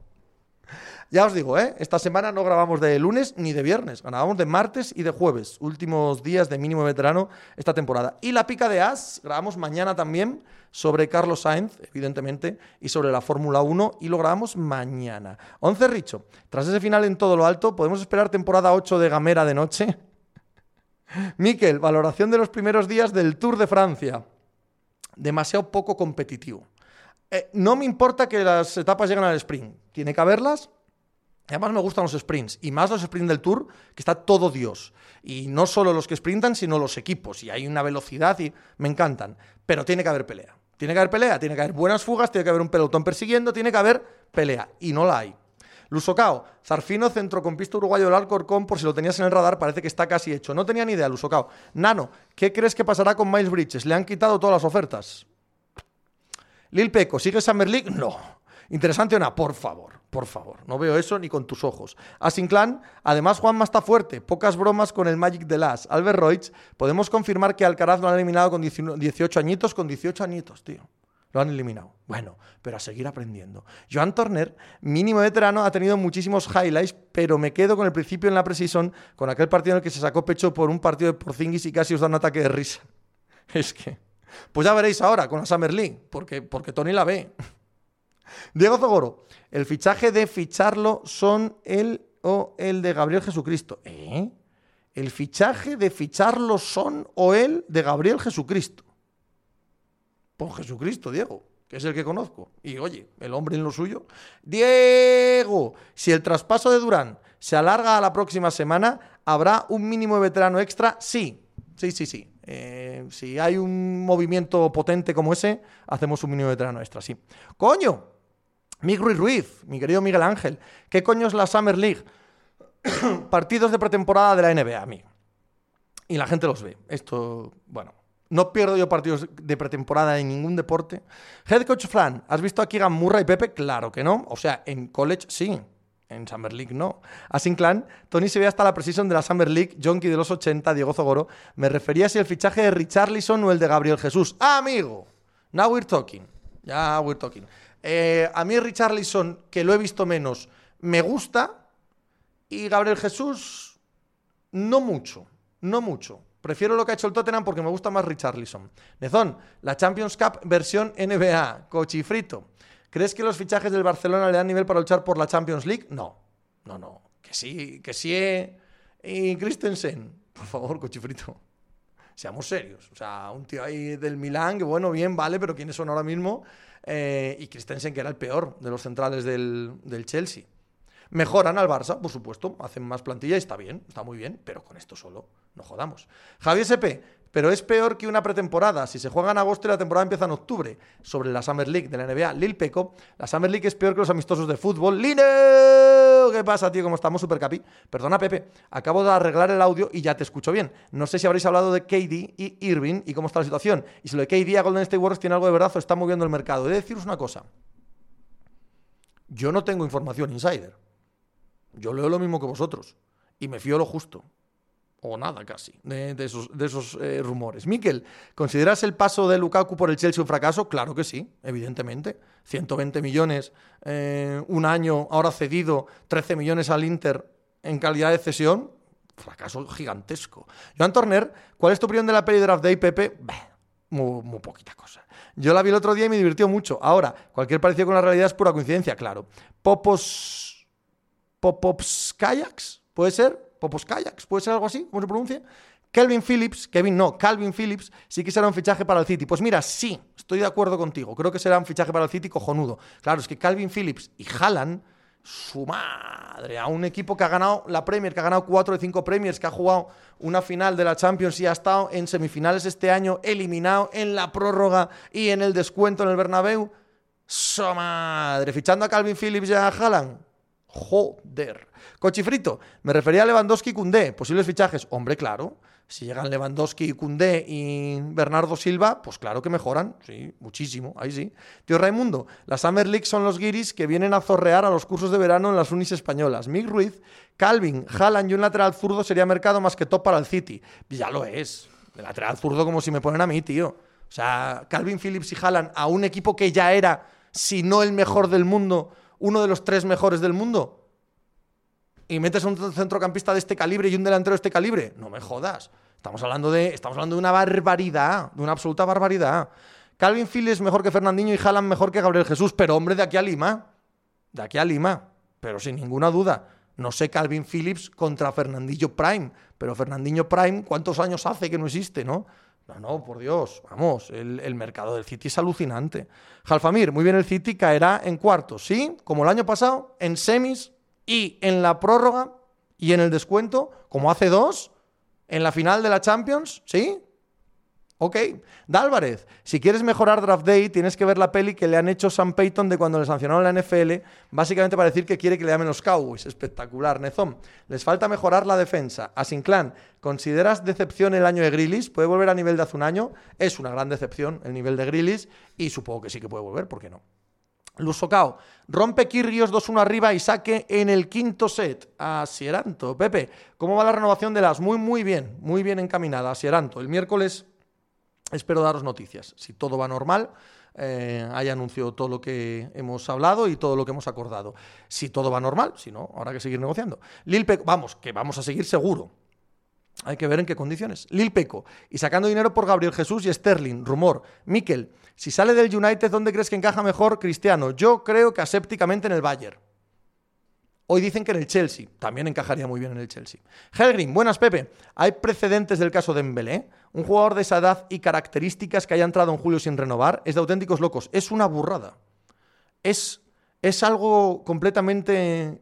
Ya os digo, ¿eh? esta semana no grabamos de lunes ni de viernes, grabamos de martes y de jueves, últimos días de mínimo veterano esta temporada. Y la pica de As, grabamos mañana también, sobre Carlos Sainz, evidentemente, y sobre la Fórmula 1, y lo grabamos mañana. 11 Richo, tras ese final en todo lo alto, ¿podemos esperar temporada 8 de Gamera de noche? Miquel, valoración de los primeros días del Tour de Francia. Demasiado poco competitivo. Eh, no me importa que las etapas lleguen al sprint, tiene que haberlas. Además me gustan los sprints, y más los sprints del Tour, que está todo Dios. Y no solo los que sprintan, sino los equipos. Y hay una velocidad y me encantan. Pero tiene que haber pelea. Tiene que haber pelea, tiene que haber buenas fugas, tiene que haber un pelotón persiguiendo, tiene que haber pelea. Y no la hay. Lusocao, Zarfino, centrocampista uruguayo del Alcorcón, por si lo tenías en el radar, parece que está casi hecho. No tenía ni idea, Lusocao. Nano, ¿qué crees que pasará con Miles Bridges? ¿Le han quitado todas las ofertas? Lil Peco, ¿sigue Summer League? No. Interesante o por favor, por favor. No veo eso ni con tus ojos. Asinclan, además Juanma está fuerte. Pocas bromas con el Magic de Las. Albert Roig, podemos confirmar que Alcaraz lo han eliminado con 18 añitos, con 18 añitos, tío. Lo han eliminado. Bueno, pero a seguir aprendiendo. Joan Turner, mínimo veterano, ha tenido muchísimos highlights, pero me quedo con el principio en la precision, con aquel partido en el que se sacó pecho por un partido de Porzingis y casi os da un ataque de risa. Es que... Pues ya veréis ahora con la Summer League, porque, porque Tony la ve. Diego Zogoro, el fichaje de ficharlo son el o el de Gabriel Jesucristo. ¿Eh? El fichaje de ficharlo son o el de Gabriel Jesucristo. Por Jesucristo, Diego, que es el que conozco. Y oye, el hombre en lo suyo. Diego, si el traspaso de Durán se alarga a la próxima semana, ¿habrá un mínimo de veterano extra? Sí, sí, sí, sí. Eh, si hay un movimiento potente como ese, hacemos un mínimo de veterano extra, sí. ¡Coño! Miguel Ruiz mi querido Miguel Ángel, ¿qué coño es la Summer League? Partidos de pretemporada de la NBA, a mí. Y la gente los ve. Esto, bueno, no pierdo yo partidos de pretemporada en ningún deporte. Head coach Fran, ¿has visto a Keegan Murray y Pepe? Claro que no. O sea, en college sí. En Summer League no. A Clan, Tony se ve hasta la precisión de la Summer League, Jonky de los 80, Diego Zogoro. Me refería si el fichaje de Richarlison o el de Gabriel Jesús. amigo! Now we're talking. Ya we're talking. Eh, a mí Richarlison, que lo he visto menos, me gusta. Y Gabriel Jesús, no mucho. No mucho. Prefiero lo que ha hecho el Tottenham porque me gusta más Richarlison. Nezón, la Champions Cup versión NBA, cochifrito. ¿Crees que los fichajes del Barcelona le dan nivel para luchar por la Champions League? No, no, no. Que sí, que sí. Eh. Y Christensen, por favor, cochifrito. Seamos serios. O sea, un tío ahí del Milán, que bueno, bien, vale, pero ¿quiénes son ahora mismo? Eh, y Christensen, que era el peor de los centrales del, del Chelsea. Mejoran al Barça, por supuesto, hacen más plantilla y está bien, está muy bien, pero con esto solo no jodamos. Javier SP, pero es peor que una pretemporada. Si se juega en agosto y la temporada empieza en octubre. Sobre la Summer League de la NBA, Lil Peco, la Summer League es peor que los amistosos de fútbol. ¡Lino! ¿Qué pasa, tío? ¿Cómo estamos? Super capi. Perdona, Pepe, acabo de arreglar el audio y ya te escucho bien. No sé si habréis hablado de KD y Irving y cómo está la situación. Y si lo de KD a Golden State Warriors tiene algo de verdad o está moviendo el mercado. He de deciros una cosa. Yo no tengo información insider. Yo leo lo mismo que vosotros. Y me fío lo justo o nada casi, de, esos, eh, rumores. Miquel, ¿consideras el paso de Lukaku por el Chelsea un fracaso? Claro que sí, evidentemente. 120 millones, eh, un año, ahora cedido, 13 millones al Inter en calidad de cesión, fracaso gigantesco. Joan Torner, ¿cuál es tu opinión de la peli Draft Day, Pepe? muy, muy, poquita cosa. Yo la vi el otro día y me divirtió mucho. Ahora, cualquier parecido con la realidad es pura coincidencia, claro. Popos... Popops Kayaks, ¿puede ser? Popos Kayaks, ¿puede ser algo así? ¿Cómo se pronuncia? Kelvin Phillips, Kevin no, Calvin Phillips sí que será un fichaje para el City. Pues mira, sí, estoy de acuerdo contigo. Creo que será un fichaje para el City cojonudo. Claro, es que Calvin Phillips y Haaland, su madre, a un equipo que ha ganado la Premier, que ha ganado cuatro de cinco Premiers, que ha jugado una final de la Champions y ha estado en semifinales este año, eliminado en la prórroga y en el descuento en el Bernabéu. Su madre, fichando a Calvin Phillips y a Haaland. Joder. Cochifrito, me refería a Lewandowski y Cundé. Posibles fichajes. Hombre, claro. Si llegan Lewandowski, Cundé y Bernardo Silva, pues claro que mejoran. Sí, muchísimo. Ahí sí. Tío Raimundo, las Summer League son los guiris que vienen a zorrear a los cursos de verano en las unis españolas. Mick Ruiz, Calvin, Haaland y un lateral zurdo sería mercado más que top para el City. Ya lo es. De lateral zurdo como si me ponen a mí, tío. O sea, Calvin Phillips y Haaland a un equipo que ya era, si no el mejor del mundo, uno de los tres mejores del mundo y metes a un centrocampista de este calibre y un delantero de este calibre, no me jodas. Estamos hablando de, estamos hablando de una barbaridad, de una absoluta barbaridad. Calvin Phillips mejor que Fernandinho y Haaland mejor que Gabriel Jesús, pero hombre, de aquí a Lima. De aquí a Lima. Pero sin ninguna duda. No sé Calvin Phillips contra Fernandinho Prime, pero Fernandinho Prime, ¿cuántos años hace que no existe, no? No, no, por Dios, vamos, el, el, mercado del City es alucinante. Jalfamir, muy bien el City, caerá en cuartos, ¿sí? Como el año pasado, en semis y en la prórroga y en el descuento, como hace dos, en la final de la Champions, ¿sí? Ok. Dálvarez, si quieres mejorar Draft Day, tienes que ver la peli que le han hecho Sam Payton de cuando le sancionaron la NFL, básicamente para decir que quiere que le llamen los Cowboys. Espectacular, Nezón. Les falta mejorar la defensa. Asinclan, ¿consideras decepción el año de Grillis? ¿Puede volver a nivel de hace un año? Es una gran decepción el nivel de Grillis y supongo que sí que puede volver, ¿por qué no? Lusocao, rompe Kirrios 2-1 arriba y saque en el quinto set a Sieranto. Pepe, ¿cómo va la renovación de las? Muy, muy bien, muy bien encaminada a Sieranto. El miércoles espero daros noticias. Si todo va normal, eh, hay anuncio todo lo que hemos hablado y todo lo que hemos acordado. Si todo va normal, si no, habrá que seguir negociando. Lil vamos, que vamos a seguir seguro. Hay que ver en qué condiciones. Lil Peco. Y sacando dinero por Gabriel Jesús y Sterling. Rumor. Miquel. Si sale del United, ¿dónde crees que encaja mejor Cristiano? Yo creo que asépticamente en el Bayern. Hoy dicen que en el Chelsea. También encajaría muy bien en el Chelsea. Helgrim, buenas Pepe. Hay precedentes del caso de Embelé. Un jugador de esa edad y características que haya entrado en julio sin renovar es de auténticos locos. Es una burrada. Es, es algo completamente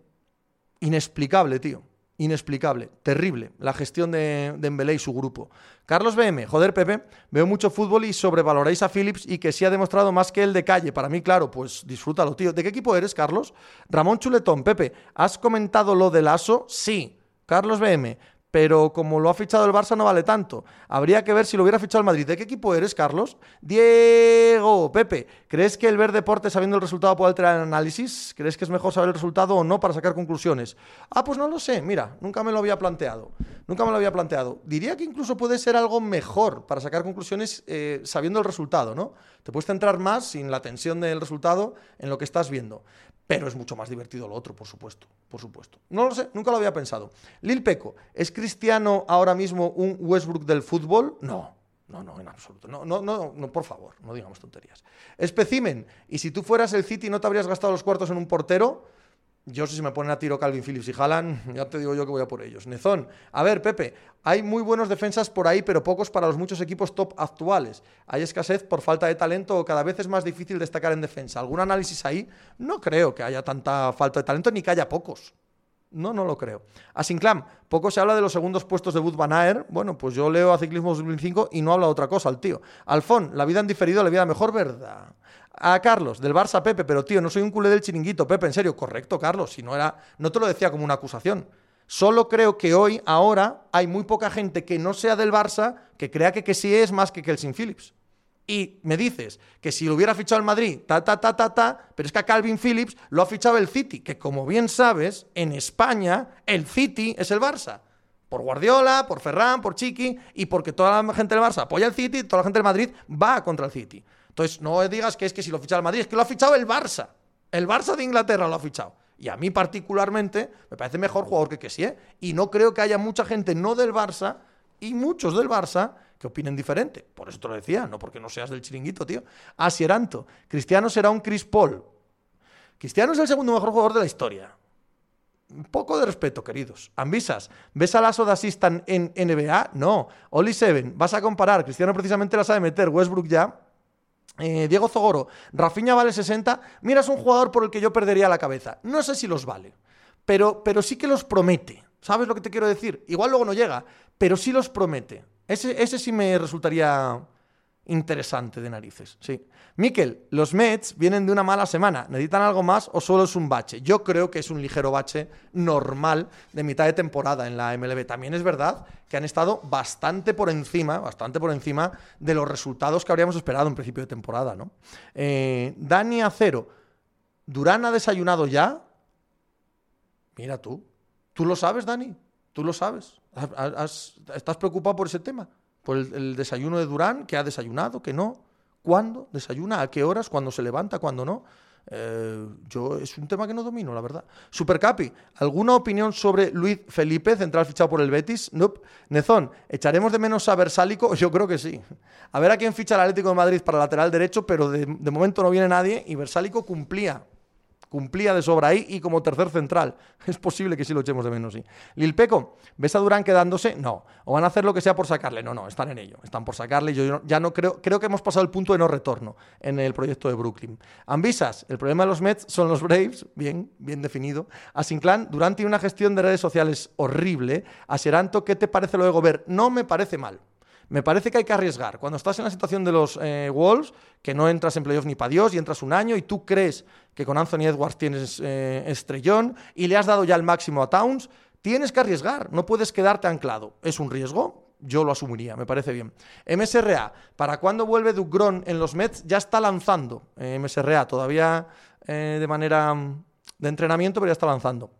inexplicable, tío inexplicable, terrible, la gestión de, de y su grupo. Carlos BM, joder Pepe, veo mucho fútbol y sobrevaloráis a Phillips y que sí ha demostrado más que el de calle. Para mí, claro, pues disfrútalo, tío. ¿De qué equipo eres, Carlos? Ramón Chuletón, Pepe, ¿has comentado lo del ASO? Sí. Carlos BM, pero como lo ha fichado el Barça no vale tanto. Habría que ver si lo hubiera fichado el Madrid. ¿De qué equipo eres, Carlos? Diego, Pepe, ¿crees que el ver deporte sabiendo el resultado puede alterar el análisis? ¿Crees que es mejor saber el resultado o no para sacar conclusiones? Ah, pues no lo sé, mira, nunca me lo había planteado. Nunca me lo había planteado. Diría que incluso puede ser algo mejor para sacar conclusiones eh, sabiendo el resultado, ¿no? Te puedes centrar más sin la tensión del resultado en lo que estás viendo. Pero es mucho más divertido lo otro, por supuesto, por supuesto. No lo sé, nunca lo había pensado. Lil Peco, ¿es Cristiano ahora mismo un Westbrook del fútbol? No, no, no, en absoluto. No, no, no, no, por favor, no digamos tonterías. Especimen, ¿y si tú fueras el City no te habrías gastado los cuartos en un portero? Yo si me ponen a tiro Calvin Phillips y jalan, ya te digo yo que voy a por ellos. Nezón, a ver, Pepe, hay muy buenos defensas por ahí, pero pocos para los muchos equipos top actuales. Hay escasez por falta de talento o cada vez es más difícil destacar en defensa. ¿Algún análisis ahí? No creo que haya tanta falta de talento ni que haya pocos. No, no lo creo. A Sinclam, poco se habla de los segundos puestos de Bud Van. Bueno, pues yo leo a Ciclismo 2005 y no habla de otra cosa al tío. Alfón, la vida han diferido, la vida mejor, ¿verdad? A Carlos, del Barça Pepe, pero tío, no soy un culé del chiringuito, Pepe, en serio, correcto, Carlos, si no era, no te lo decía como una acusación. Solo creo que hoy, ahora, hay muy poca gente que no sea del Barça que crea que, que sí es más que Kelsin Phillips. Y me dices que si lo hubiera fichado el Madrid, ta, ta, ta, ta, ta, pero es que a Calvin Phillips lo ha fichado el City, que como bien sabes, en España el City es el Barça. Por Guardiola, por Ferran, por Chiqui, y porque toda la gente del Barça apoya el City, toda la gente del Madrid va contra el City. Entonces, no digas que es que si lo ficha el Madrid, es que lo ha fichado el Barça. El Barça de Inglaterra lo ha fichado. Y a mí particularmente me parece mejor jugador que Kessie. ¿eh? Y no creo que haya mucha gente no del Barça y muchos del Barça que opinen diferente. Por eso te lo decía, no porque no seas del chiringuito, tío. Asieranto, Cristiano será un Chris Paul. Cristiano es el segundo mejor jugador de la historia. Un poco de respeto, queridos. Ambisas, ¿ves a Lasso de Assistant en NBA? No. Oli Seven, vas a comparar. Cristiano precisamente la sabe meter. Westbrook ya. Eh, Diego Zogoro, Rafinha vale 60. Mira, es un jugador por el que yo perdería la cabeza. No sé si los vale, pero, pero sí que los promete. ¿Sabes lo que te quiero decir? Igual luego no llega, pero sí los promete. Ese, ese sí me resultaría interesante de narices, sí. Miquel, los Mets vienen de una mala semana. ¿Necesitan algo más o solo es un bache? Yo creo que es un ligero bache normal de mitad de temporada en la MLB. También es verdad que han estado bastante por encima, bastante por encima de los resultados que habríamos esperado en principio de temporada, ¿no? Eh, Dani Acero, ¿Durán ha desayunado ya? Mira tú. ¿Tú lo sabes, Dani? ¿Tú lo sabes? ¿Estás preocupado por ese tema? ¿Por el desayuno de Durán? ¿Que ha desayunado? ¿Que no? ¿Cuándo desayuna? ¿A qué horas? ¿Cuándo se levanta? ¿Cuándo no? Eh, yo es un tema que no domino, la verdad. Supercapi, ¿alguna opinión sobre Luis Felipe, central fichado por el Betis? Nope. Nezón, ¿echaremos de menos a Versálico? Yo creo que sí. A ver a quién ficha el Atlético de Madrid para lateral derecho, pero de, de momento no viene nadie y Versálico cumplía cumplía de sobra ahí y como tercer central. Es posible que sí lo echemos de menos, sí. Lilpeco, ¿ves a Durán quedándose? No. ¿O van a hacer lo que sea por sacarle? No, no, están en ello. Están por sacarle. Yo ya no creo, creo que hemos pasado el punto de no retorno en el proyecto de Brooklyn. Ambisas, el problema de los Mets son los Braves, bien, bien definido. A Sinclan, Durán tiene una gestión de redes sociales horrible. A Seranto, ¿qué te parece lo de Gobert? No me parece mal. Me parece que hay que arriesgar. Cuando estás en la situación de los eh, Wolves, que no entras en playoff ni para Dios y entras un año y tú crees que con Anthony Edwards tienes eh, estrellón y le has dado ya el máximo a Towns, tienes que arriesgar. No puedes quedarte anclado. Es un riesgo. Yo lo asumiría, me parece bien. MSRA, ¿para cuándo vuelve Dugron en los Mets? Ya está lanzando eh, MSRA, todavía de manera mm, de entrenamiento, pero ya está lanzando.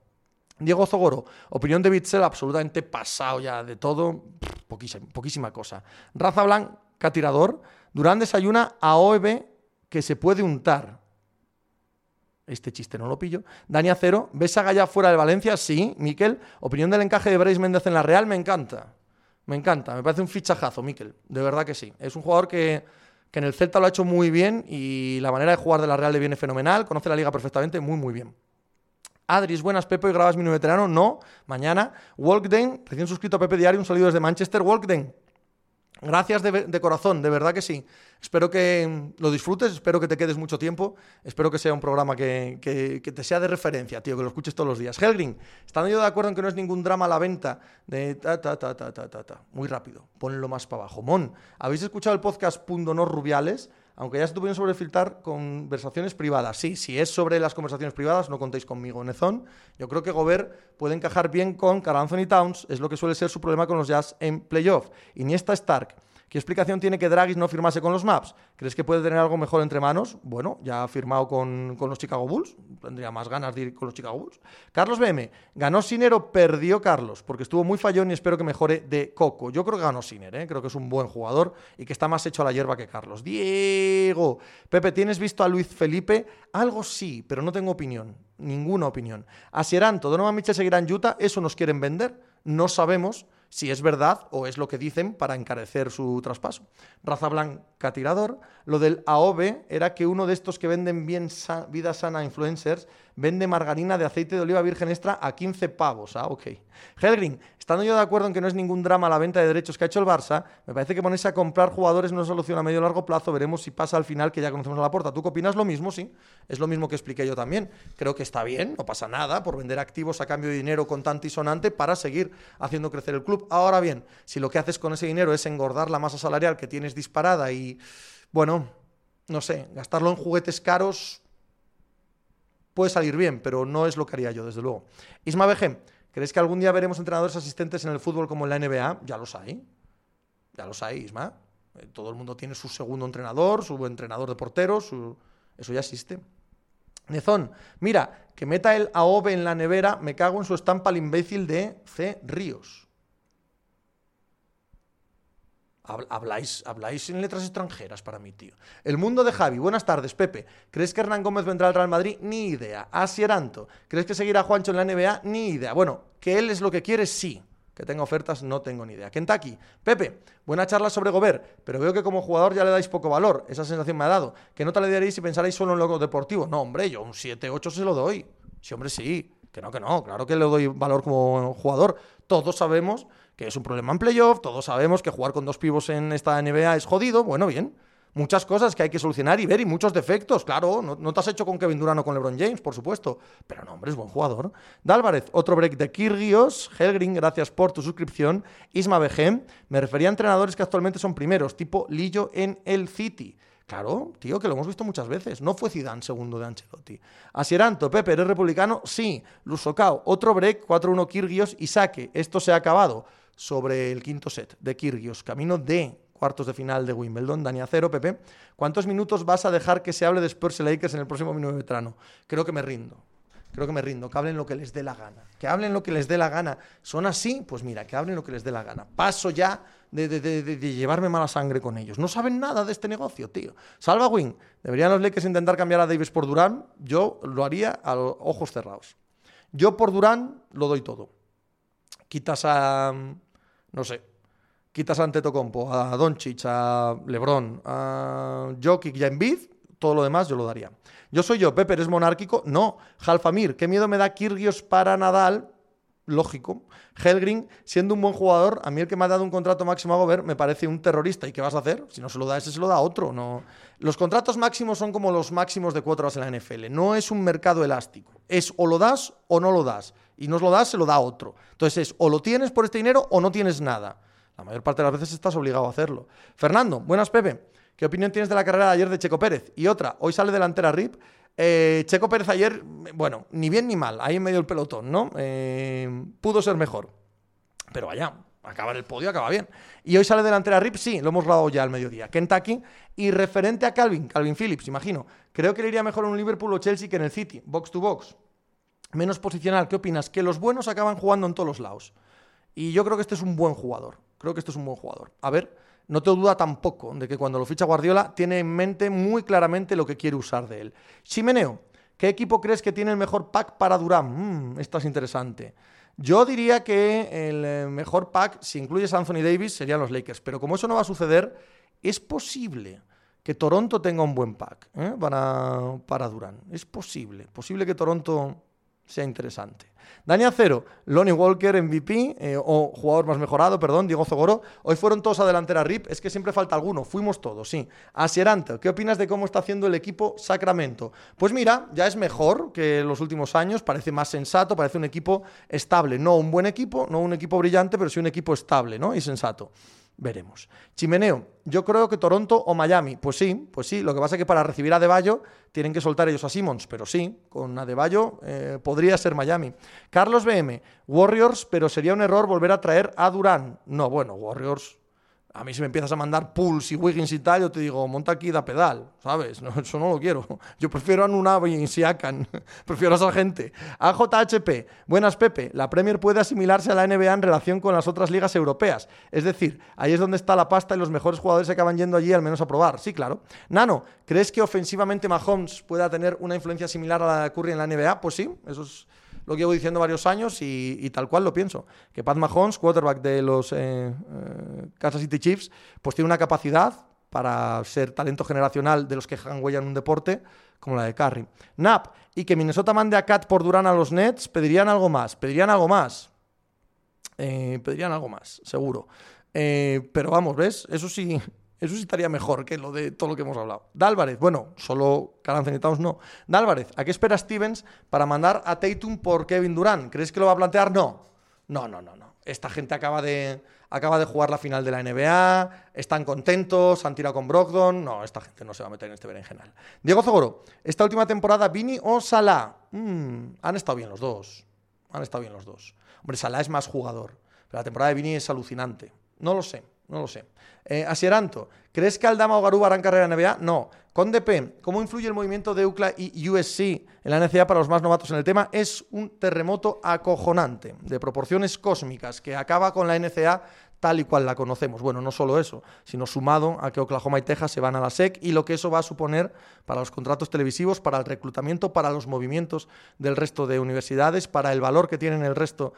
Diego Zogoro, opinión de Bitzel, absolutamente pasado ya de todo, poquísima, cosa. Raza blanca tirador, Durán desayuna a OEB que se puede untar. Este chiste no lo pillo. Dani Acero, ¿ves a fuera de Valencia? Sí. Miquel, opinión del encaje de Bryce Méndez en la Real, me encanta. Me encanta, me parece un fichajazo, Miquel. De verdad que sí. Es un jugador que, que en el Celta lo ha hecho muy bien y la manera de jugar de la Real le viene fenomenal, conoce la liga perfectamente, muy, muy bien. Adris, buenas, Pepe, ¿y grabas mi nuevo veterano? No, mañana. Walkden, recién suscrito a Pepe Diario, un saludo desde Manchester. Walkden, Gracias de, corazón, de verdad que sí. Espero que lo disfrutes, espero que te quedes mucho tiempo, espero que sea un programa que, te sea de referencia, tío, que lo escuches todos los días. Helgrin, estando yo de acuerdo en que no es ningún drama la venta ta, ta, ta, ta, ta, ta. Muy rápido, ponlo más para abajo. Mon, ¿habéis escuchado el podcast Punto No Rubiales? Aunque ya se tuvieron sobre filtrar conversaciones privadas. Sí, si es sobre las conversaciones privadas, no contéis conmigo, Nezón. Yo creo que Gobert puede encajar bien con Carl Anthony Towns, es lo que suele ser su problema con los Jazz en playoff. Iniesta Stark ¿Qué explicación tiene que Draghi no firmase con los Maps? ¿Crees que puede tener algo mejor entre manos? Bueno, ya ha firmado con, los Chicago Bulls. Tendría más ganas de ir con los Chicago Bulls. Carlos BM. Ganó Siner o perdió Carlos, porque estuvo muy fallón y espero que mejore de Coco. Yo creo que ganó Siner, ¿eh? creo que es un buen jugador y que está más hecho a la hierba que Carlos. Diego. Pepe, ¿tienes visto a Luis Felipe? Algo sí, pero no tengo opinión. Ninguna opinión. Asieranto, Donovan Mitchell seguirá en Utah. Eso nos quieren vender. No sabemos si es verdad o es lo que dicen para encarecer su traspaso. Raza blanca tirador. Lo del AOB era que uno de estos que venden bien vida sana influencers vende margarina de aceite de oliva virgen extra a 15 pavos. Ah, ok. Helgrin, estando yo de acuerdo en que no es ningún drama la venta de derechos que ha hecho el Barça, me parece que ponerse a comprar jugadores no es solución a medio largo plazo. Veremos si pasa al final que ya conocemos a la puerta. ¿Tú qué opinas? Lo mismo, sí. Es lo mismo que expliqué yo también. Creo que está bien, no pasa nada por vender activos a cambio de dinero contante y sonante para seguir haciendo crecer el club. Ahora bien, si lo que haces con ese dinero es engordar la masa salarial que tienes disparada y, bueno, no sé, gastarlo en juguetes caros, puede salir bien, pero no es lo que haría yo, desde luego. Isma BG, ¿crees que algún día veremos entrenadores asistentes en el fútbol como en la NBA? Ya los hay. Ya los hay, Isma. Eh, todo el mundo tiene su segundo entrenador, su entrenador de porteros, eso ya existe. Nezón, mira, que meta el AOVE en la nevera, me cago en su estampa al imbécil de C. Ríos. Habláis, habláis en letras extranjeras para mí, tío. El mundo de Javi. Buenas tardes, Pepe. ¿Crees que Hernán Gómez vendrá al Real Madrid? Ni idea. Asieranto. ¿Crees que seguirá Juancho en la NBA? Ni idea. Bueno, que él es lo que quiere, sí. Que tenga ofertas, no tengo ni idea. Kentucky. Pepe, buena charla sobre Gobert, pero veo que como jugador ya le dais poco valor. Esa sensación me ha dado. Que no te le daréis si pensarais solo en lo deportivo. No, hombre, yo un 7-8 se lo doy. Sí, hombre, sí. Que no, que no. Claro que le doy valor como jugador. Todos sabemos que es un problema en playoff, todos sabemos que jugar con dos pivos en esta NBA es jodido, bueno, bien. Muchas cosas que hay que solucionar y ver y muchos defectos, claro, no, te has hecho con Kevin Durant o con LeBron James, por supuesto, pero no, hombre, es buen jugador. Dálvarez, otro break de Kirgios, Helgrin, gracias por tu suscripción, Isma BG, me refería a entrenadores que actualmente son primeros, tipo Lillo en el City. Claro, tío, que lo hemos visto muchas veces. No fue Zidane segundo de Ancelotti. Asieranto, Pepe, ¿eres republicano? Sí. Lusocao, otro break, 4-1 Kirgios y saque. Esto se ha acabado sobre el quinto set de Kirgios, camino de cuartos de final de Wimbledon. Dani Acero, Pepe, ¿cuántos minutos vas a dejar que se hable de Spurs y Lakers en el próximo minuto de veterano? Creo que me rindo. Creo que me rindo, que hablen lo que les dé la gana. Que hablen lo que les dé la gana. ¿Son así? Pues mira, que hablen lo que les dé la gana. Paso ya de, llevarme mala sangre con ellos. No saben nada de este negocio, tío. Salva Win. ¿Deberían los Lakers intentar cambiar a Davis por Durán? Yo lo haría a los ojos cerrados. Yo por Durán lo doy todo. Quitas a no sé, quitas a Antetokounmpo, a Doncic, a LeBron, a Jokic y a Embiid, todo lo demás yo lo daría. Yo soy yo, Pepe, ¿eres monárquico? No. Jalfamir, ¿qué miedo me da Kirgios para Nadal? Lógico. Helgrin, siendo un buen jugador, a mí el que me ha dado un contrato máximo a Gobert me parece un terrorista. ¿Y qué vas a hacer? Si no se lo da ese, se lo da otro. No. Los contratos máximos son como los máximos de cuatro horas en la NFL. No es un mercado elástico. Es o lo das o no lo das y no lo das, se lo da otro. Entonces es o lo tienes por este dinero o no tienes nada. La mayor parte de las veces estás obligado a hacerlo. Fernando, buenas Pepe. ¿Qué opinión tienes de la carrera de ayer de Checo Pérez? Y otra, hoy sale delantera RIP. Eh, Checo Pérez ayer, bueno, ni bien ni mal, ahí en medio del pelotón, ¿no? Eh, pudo ser mejor. Pero vaya, acabar el podio acaba bien. Y hoy sale delantera RIP, sí, lo hemos dado ya al mediodía. Kentucky. Y referente a Calvin, Calvin Phillips, imagino. Creo que le iría mejor en un Liverpool o Chelsea que en el City, box to box menos posicional, ¿qué opinas? Que los buenos acaban jugando en todos los lados. Y yo creo que este es un buen jugador. Creo que este es un buen jugador. A ver, no te duda tampoco de que cuando lo ficha Guardiola tiene en mente muy claramente lo que quiere usar de él. Chimeneo, ¿qué equipo crees que tiene el mejor pack para Durán? Mm, esto es interesante. Yo diría que el eh, mejor pack, si incluyes a Anthony Davis, serían los Lakers. Pero como eso no va a suceder, es posible que Toronto tenga un buen pack ¿eh? para, para Durán. Es posible. Posible que Toronto sea interesante. Dani Acero, Lonnie Walker, MVP, eh, o jugador más mejorado, perdón, Diego Zogoro. Hoy fueron todos a delantera RIP, es que siempre falta alguno, fuimos todos, sí. Asieranto, ¿qué opinas de cómo está haciendo el equipo Sacramento? Pues mira, ya es mejor que los últimos años, parece más sensato, parece un equipo estable. No un buen equipo, no un equipo brillante, pero sí un equipo estable, ¿no? Y sensato. Veremos. Chimeneo, yo creo que Toronto o Miami. Pues sí, pues sí. Lo que pasa es que para recibir a Deballo tienen que soltar ellos a Simmons, pero sí, con Adebayo eh, podría ser Miami. Carlos BM, Warriors, pero sería un error volver a traer a Durán. No, bueno, Warriors a mí si me empiezas a mandar pools y Wiggins y tal, yo te digo, monta aquí da pedal, ¿sabes? No, eso no lo quiero. Yo prefiero a Nunavi y Siakan, prefiero a esa gente. AJHP, buenas Pepe, la Premier puede asimilarse a la NBA en relación con las otras ligas europeas. Es decir, ahí es donde está la pasta y los mejores jugadores se acaban yendo allí al menos a probar. Sí, claro. Nano, ¿crees que ofensivamente Mahomes pueda tener una influencia similar a la de Curry en la NBA? Pues sí, eso es lo que llevo diciendo varios años y, tal cual lo pienso. Que Pat Mahomes, quarterback de los eh, eh, Kansas City Chiefs, pues tiene una capacidad para ser talento generacional de los que dejan huella en un deporte como la de Curry. Nap, y que Minnesota mande a Cat por Durán a los Nets, pedirían algo más, pedirían algo más. Eh, pedirían algo más, seguro. pero vamos, ¿ves? Eso sí, eso sí estaría mejor que lo de todo lo que hemos hablado. Dálvarez, bueno, solo Carl no. Dálvarez, ¿a qué espera Stevens para mandar a Tatum por Kevin Durant? ¿Crees que lo va a plantear? No. No, no, no, no. Esta gente acaba de, acaba de jugar la final de la NBA, están contentos, han tirado con Brogdon. No, esta gente no se va a meter en este berenjenal. Diego Zogoro, esta última temporada, Vini o Salah. Mm, han estado bien los dos. Han estado bien los dos. Hombre, Salah es más jugador, pero la temporada de Vini es alucinante. No lo sé. No lo sé. Eh, Asieranto, ¿crees que Aldama o Garuba harán carrera en NBA? No. Con DP, ¿cómo influye el movimiento de UCLA y USC en la NCA para los más novatos en el tema? Es un terremoto acojonante, de proporciones cósmicas, que acaba con la NCA tal y cual la conocemos. Bueno, no solo eso, sino sumado a que Oklahoma y Texas se van a la SEC y lo que eso va a suponer para los contratos televisivos, para el reclutamiento, para los movimientos del resto de universidades, para el valor que tienen el resto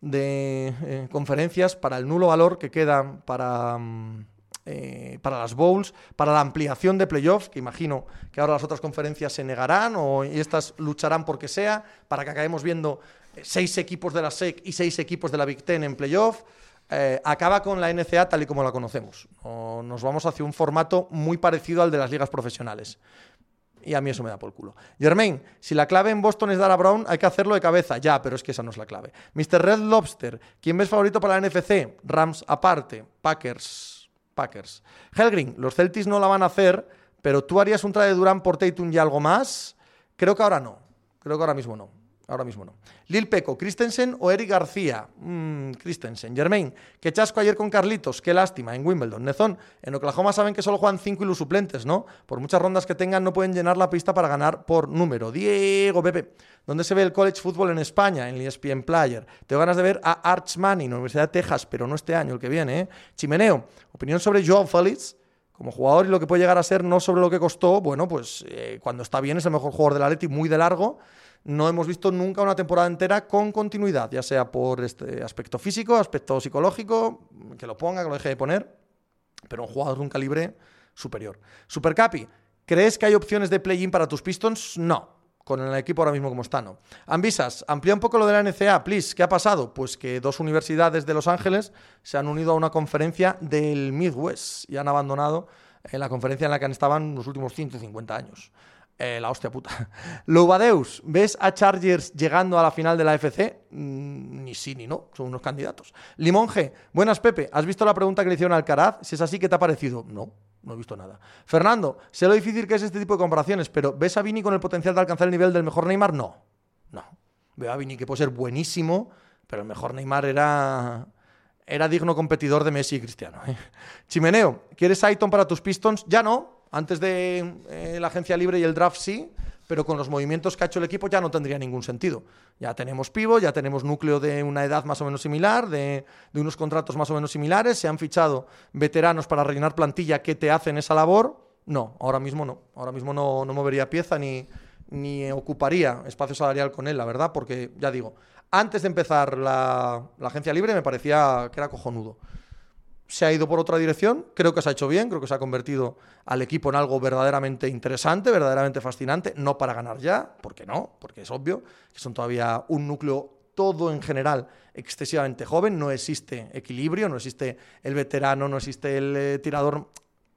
de eh, conferencias para el nulo valor que queda para, mm, eh, para las bowls, para la ampliación de playoffs, que imagino que ahora las otras conferencias se negarán o y estas lucharán porque sea, para que acabemos viendo eh, seis equipos de la SEC y seis equipos de la Big Ten en playoff. acaba con la NCA tal y como la conocemos. nos vamos hacia un formato muy parecido al de las ligas profesionales y a mí eso me da por culo. Germain, si la clave en Boston es dar a Brown, hay que hacerlo de cabeza. Ya, pero es que esa no es la clave. Mr. Red Lobster, ¿quién ves favorito para la NFC? Rams aparte, Packers. Packers. Helgrin, los Celtics no la van a hacer, pero tú harías un trade de Durán por Tatum y algo más. Creo que ahora no. Creo que ahora mismo no. Ahora mismo no. Lil Peco, Christensen o Eric García. Mmm, Christensen. Germain, qué chasco ayer con Carlitos. Qué lástima. En Wimbledon. Nezón, en Oklahoma saben que solo juegan cinco y los suplentes, ¿no? Por muchas rondas que tengan, no pueden llenar la pista para ganar por número. Diego Pepe, ¿dónde se ve el college football en España? En el ESPN Player. Tengo ganas de ver a Arch Manning, Universidad de Texas, pero no este año, el que viene, ¿eh? Chimeneo, opinión sobre Joe Félix como jugador y lo que puede llegar a ser, no sobre lo que costó. Bueno, pues eh, cuando está bien es el mejor jugador del Atleti, muy de largo no hemos visto nunca una temporada entera con continuidad, ya sea por este aspecto físico, aspecto psicológico, que lo ponga, que lo deje de poner, pero un jugador de un calibre superior. Supercapi, ¿crees que hay opciones de play-in para tus Pistons? No. Con el equipo ahora mismo como está, no. Ambisas, amplía un poco lo de la NCA, please. ¿Qué ha pasado? Pues que dos universidades de Los Ángeles se han unido a una conferencia del Midwest y han abandonado eh, la conferencia en la que en los últimos 150 años. Eh, la hostia puta. Loubadeus, ¿ves a Chargers llegando a la final de la FC? Mm, ni sí ni no, son unos candidatos. Limonge, buenas Pepe, ¿has visto la pregunta que le hicieron al Alcaraz? Si es así, ¿qué te ha parecido? No, no he visto nada. Fernando, sé lo difícil que es este tipo de comparaciones, pero ¿ves a Vini con el potencial de alcanzar el nivel del mejor Neymar? No, no. Veo a Vini que puede ser buenísimo, pero el mejor Neymar era era digno competidor de Messi y Cristiano. ¿eh? Chimeneo, ¿quieres Aiton para tus Pistons? Ya no, antes de eh, la agencia libre y el draft sí, pero con los movimientos que ha hecho el equipo ya no tendría ningún sentido. Ya tenemos pivo, ya tenemos núcleo de una edad más o menos similar, de, unos contratos más o menos similares, se han fichado veteranos para rellenar plantilla que te hacen esa labor. No, ahora mismo no. Ahora mismo no, movería pieza ni, ocuparía espacio salarial con él, la verdad, porque ya digo, antes de empezar la agencia libre me parecía que era cojonudo. Se ha ido por otra dirección, creo que se ha hecho bien, creo que se ha convertido al equipo en algo verdaderamente interesante, verdaderamente fascinante, no para ganar ya, porque no, porque es obvio que son todavía un núcleo todo en general excesivamente joven, no existe equilibrio, no existe el veterano, no existe el eh, tirador,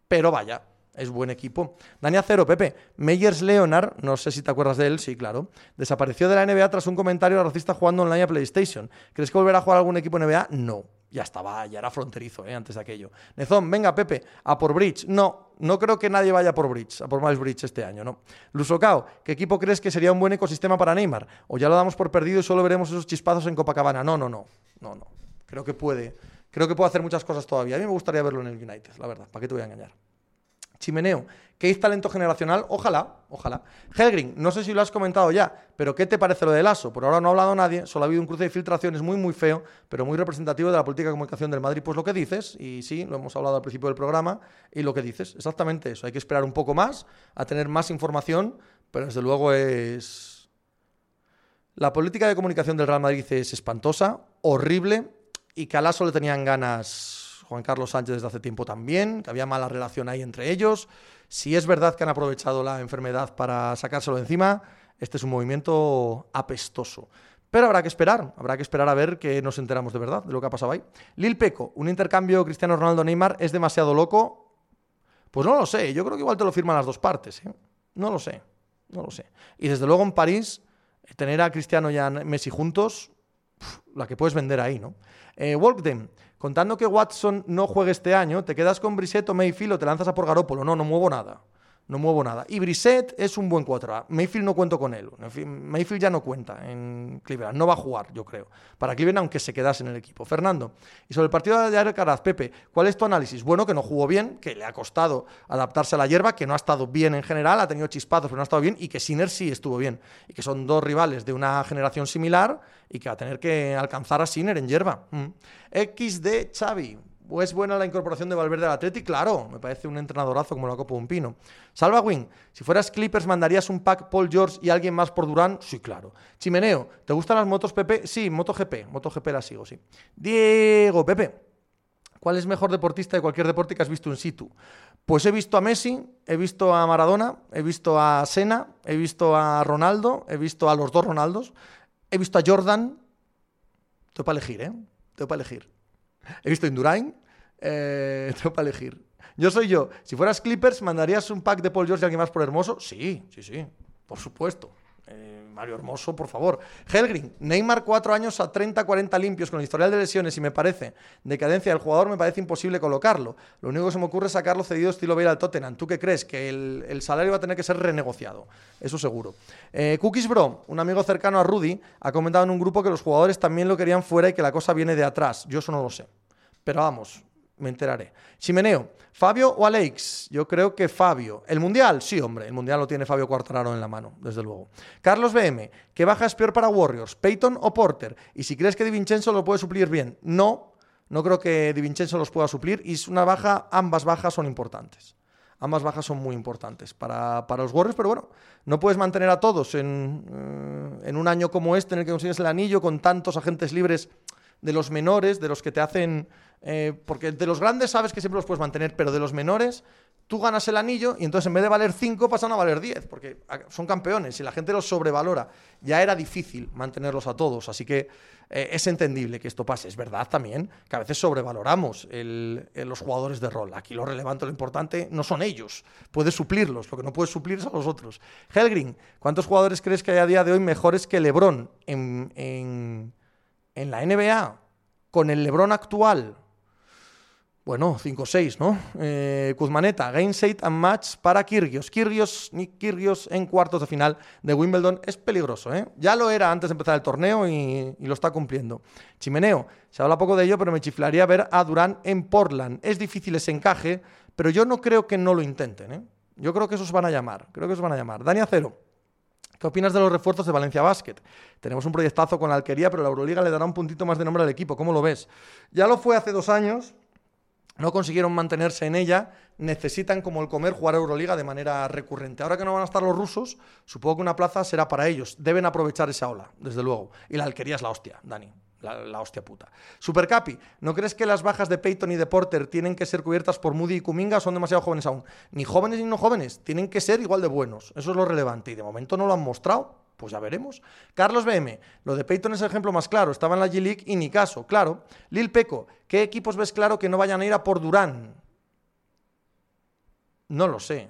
pero vaya, es buen equipo. Dani Acero, Pepe. Meyers Leonard, no sé si te acuerdas de él, sí, claro. Desapareció de la NBA tras un comentario racista jugando online a PlayStation. ¿Crees que volverá a jugar algún equipo NBA? No. Ya estaba, ya era fronterizo ¿eh? antes de aquello. Nezón, venga, Pepe, a por Bridge. No, no creo que nadie vaya por Bridge, a por Miles Bridge este año, ¿no? Lusocao, ¿qué equipo crees que sería un buen ecosistema para Neymar? ¿O ya lo damos por perdido y solo veremos esos chispazos en Copacabana? No, no, no. No, no. Creo que puede. Creo que puede hacer muchas cosas todavía. A mí me gustaría verlo en el United, la verdad. ¿Para qué te voy a engañar? Chimeneo, ¿qué es talento generacional? Ojalá, ojalá. Helgrin, no sé si lo has comentado ya, pero ¿qué te parece lo del ASO? Por ahora no ha hablado nadie, solo ha habido un cruce de filtraciones muy, muy feo, pero muy representativo de la política de comunicación del Madrid. Pues lo que dices, y sí, lo hemos hablado al principio del programa, y lo que dices, exactamente eso. Hay que esperar un poco más, a tener más información, pero desde luego es. La política de comunicación del Real Madrid es espantosa, horrible, y que al ASO le tenían ganas Juan Carlos Sánchez desde hace tiempo también, que había mala relación ahí entre ellos. Si es verdad que han aprovechado la enfermedad para sacárselo de encima, este es un movimiento apestoso. Pero habrá que esperar, habrá que esperar a ver que nos enteramos de verdad de lo que ha pasado ahí. Lil Peco, un intercambio Cristiano Ronaldo-Neymar es demasiado loco. Pues no lo sé, yo creo que igual te lo firman las dos partes. ¿eh? No lo sé, no lo sé. Y desde luego en París, tener a Cristiano y a Messi juntos, la que puedes vender ahí, ¿no? Eh, Walkden, contando que Watson no juegue este año, ¿te quedas con Brissett o Mayfield o te lanzas a por Garópolo? No, no muevo nada no muevo nada. Y Brissett es un buen 4A. Mayfield no cuento con él. Mayfield ya no cuenta en Cleveland. No va a jugar, yo creo. Para Cleveland, aunque se quedase en el equipo. Fernando, y sobre el partido de Jared Caraz, Pepe, ¿cuál es tu análisis? Bueno, que no jugó bien, que le ha costado adaptarse a la hierba, que no ha estado bien en general, ha tenido chispazos, pero no ha estado bien, y que Sinner sí estuvo bien. Y que son dos rivales de una generación similar y que va a tener que alcanzar a Sinner en hierba. Mm. XD Xavi, ¿Es buena la incorporación de Valverde al Atleti? Claro, me parece un entrenadorazo como la Copa un Pino. Salva Wing, si fueras Clippers, ¿mandarías un pack Paul George y alguien más por Durán? Sí, claro. Chimeneo, ¿te gustan las motos Pepe? Sí, MotoGP. MotoGP la sigo, sí. Diego, Pepe, ¿cuál es mejor deportista de cualquier deporte que has visto en situ? Pues he visto a Messi, he visto a Maradona, he visto a Sena, he visto a Ronaldo, he visto a los dos Ronaldos, he visto a Jordan. Tengo para elegir, ¿eh? Tengo para elegir. He visto Indurain, eh, tengo para elegir. Yo soy yo. Si fueras Clippers, ¿mandarías un pack de Paul George y alguien más por Hermoso? Sí, sí, sí. Por supuesto. Mario Hermoso, por favor. Helgrin, Neymar cuatro años a 30, 40 limpios con el historial de lesiones y me parece decadencia del jugador, me parece imposible colocarlo. Lo único que se me ocurre es sacarlo cedido estilo Bale al Tottenham. ¿Tú qué crees? Que el, salario va a tener que ser renegociado. Eso seguro. Eh, Cookies Bro, un amigo cercano a Rudy, ha comentado en un grupo que los jugadores también lo querían fuera y que la cosa viene de atrás. Yo eso no lo sé. Pero vamos, me enteraré. Chimeneo, ¿Fabio o Alex? Yo creo que Fabio. ¿El Mundial? Sí, hombre, el Mundial lo tiene Fabio Cuartararo en la mano, desde luego. Carlos BM, ¿qué baja es peor para Warriors? ¿Peyton o Porter? Y si crees que Di Vincenzo lo puede suplir bien, no, no creo que Di Vincenzo los pueda suplir y es una baja, ambas bajas son importantes. Ambas bajas son muy importantes para, los Warriors, pero bueno, no puedes mantener a todos en, eh, en un año como este en el que consigues el anillo con tantos agentes libres de los menores, de los que te hacen... Eh, porque de los grandes sabes que siempre los puedes mantener, pero de los menores tú ganas el anillo y entonces en vez de valer 5 pasan a valer 10, porque son campeones y la gente los sobrevalora. Ya era difícil mantenerlos a todos, así que eh, es entendible que esto pase. Es verdad también que a veces sobrevaloramos los jugadores de rol. Aquí lo relevante, lo importante no son ellos, puedes suplirlos, lo que no puedes suplir es a los otros. Helgrin, ¿cuántos jugadores crees que hay a día de hoy mejores que Lebron en en la NBA, con el Lebron actual, bueno, 5-6, ¿no? Eh, Kuzmaneta, game set and match para Kirgios. Kirgios, Nick Kirgios en cuartos de final de Wimbledon es peligroso, ¿eh? Ya lo era antes de empezar el torneo y, lo está cumpliendo. Chimeneo, se habla poco de ello, pero me chiflaría ver a Durán en Portland. Es difícil ese encaje, pero yo no creo que no lo intenten, ¿eh? Yo creo que esos van a llamar, creo que esos van a llamar. Dani Acero. ¿Qué opinas de los refuerzos de Valencia Basket? Tenemos un proyectazo con la Alquería, pero la Euroliga le dará un puntito más de nombre al equipo. ¿Cómo lo ves? Ya lo fue hace dos años, no consiguieron mantenerse en ella, necesitan como el comer jugar Euroliga de manera recurrente. Ahora que no van a estar los rusos, supongo que una plaza será para ellos. Deben aprovechar esa ola, desde luego. Y la Alquería es la hostia, Dani. la, hostia puta. Supercapi, ¿no crees que las bajas de Peyton y de Porter tienen que ser cubiertas por Moody y Kuminga? Son demasiado jóvenes aún. Ni jóvenes ni no jóvenes, tienen que ser igual de buenos. Eso es lo relevante. Y de momento no lo han mostrado. Pues ya veremos. Carlos BM, lo de Peyton es el ejemplo más claro. Estaba en la G-League y ni caso, claro. Lil Peco, ¿qué equipos ves claro que no vayan a ir a por Durán? No lo sé.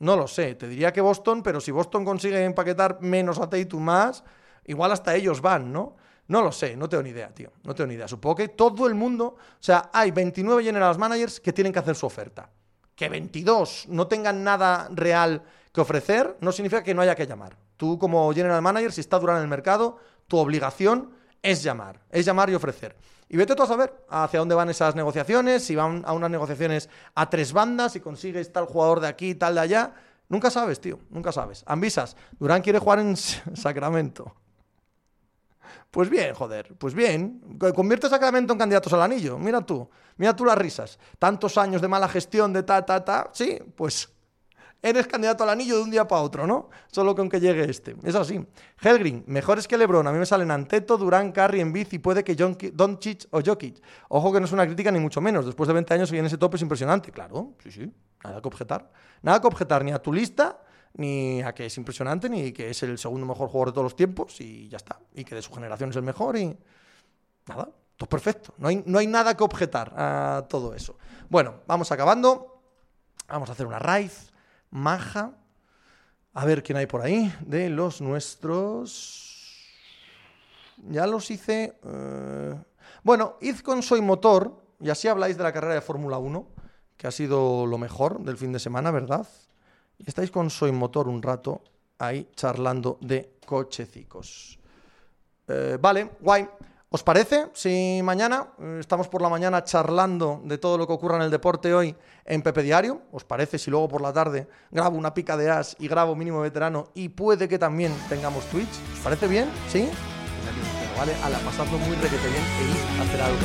No lo sé. Te diría que Boston, pero si Boston consigue empaquetar menos a Tatum más, igual hasta ellos van, ¿no? No lo sé, no tengo ni idea, tío. No tengo ni idea. Supongo que todo el mundo, o sea, hay 29 general managers que tienen que hacer su oferta. Que 22 no tengan nada real que ofrecer, no significa que no haya que llamar. Tú como general manager, si está Durán en el mercado, tu obligación es llamar, es llamar y ofrecer. Y vete tú a saber hacia dónde van esas negociaciones, si van a unas negociaciones a tres bandas, si consigues tal jugador de aquí, tal de allá. Nunca sabes, tío, nunca sabes. Ambisas, Durán quiere jugar en Sacramento. Pues bien, joder, pues bien. Convierte Sacramento en candidatos al anillo. Mira tú, mira tú las risas. Tantos años de mala gestión, de ta, ta, ta. Sí, pues eres candidato al anillo de un día para otro, ¿no? Solo con que llegue este. Es así. Helgrin, mejores que LeBron. A mí me salen Anteto, Durán, Curry, Embiid y puede que Doncic o Jokic. Ojo que no es una crítica ni mucho menos. Después de 20 años en ese tope es impresionante. Claro, sí, sí. Nada que objetar. Nada que objetar ni a tu lista ni a que es impresionante, ni que es el segundo mejor jugador de todos los tiempos y ya está. Y que de su generación es el mejor y nada, todo perfecto. No hay, no hay nada que objetar a todo eso. Bueno, vamos acabando. Vamos a hacer una raíz maja. A ver quién hay por ahí de los nuestros. Ya los hice. Eh, bueno, id con Soy Motor y así habláis de la carrera de Fórmula 1, que ha sido lo mejor del fin de semana, ¿verdad? y estáis con Soy Motor un rato ahí charlando de cochecicos. Eh, vale, guay. ¿Os parece si mañana eh, estamos por la mañana charlando de todo lo que ocurra en el deporte hoy en Pepe Diario? ¿Os parece si luego por la tarde grabo una pica de as y grabo mínimo veterano y puede que también tengamos Twitch? ¿Os parece bien? ¿Sí? Pero vale, a la pasando muy requete bien e ir hacer algo.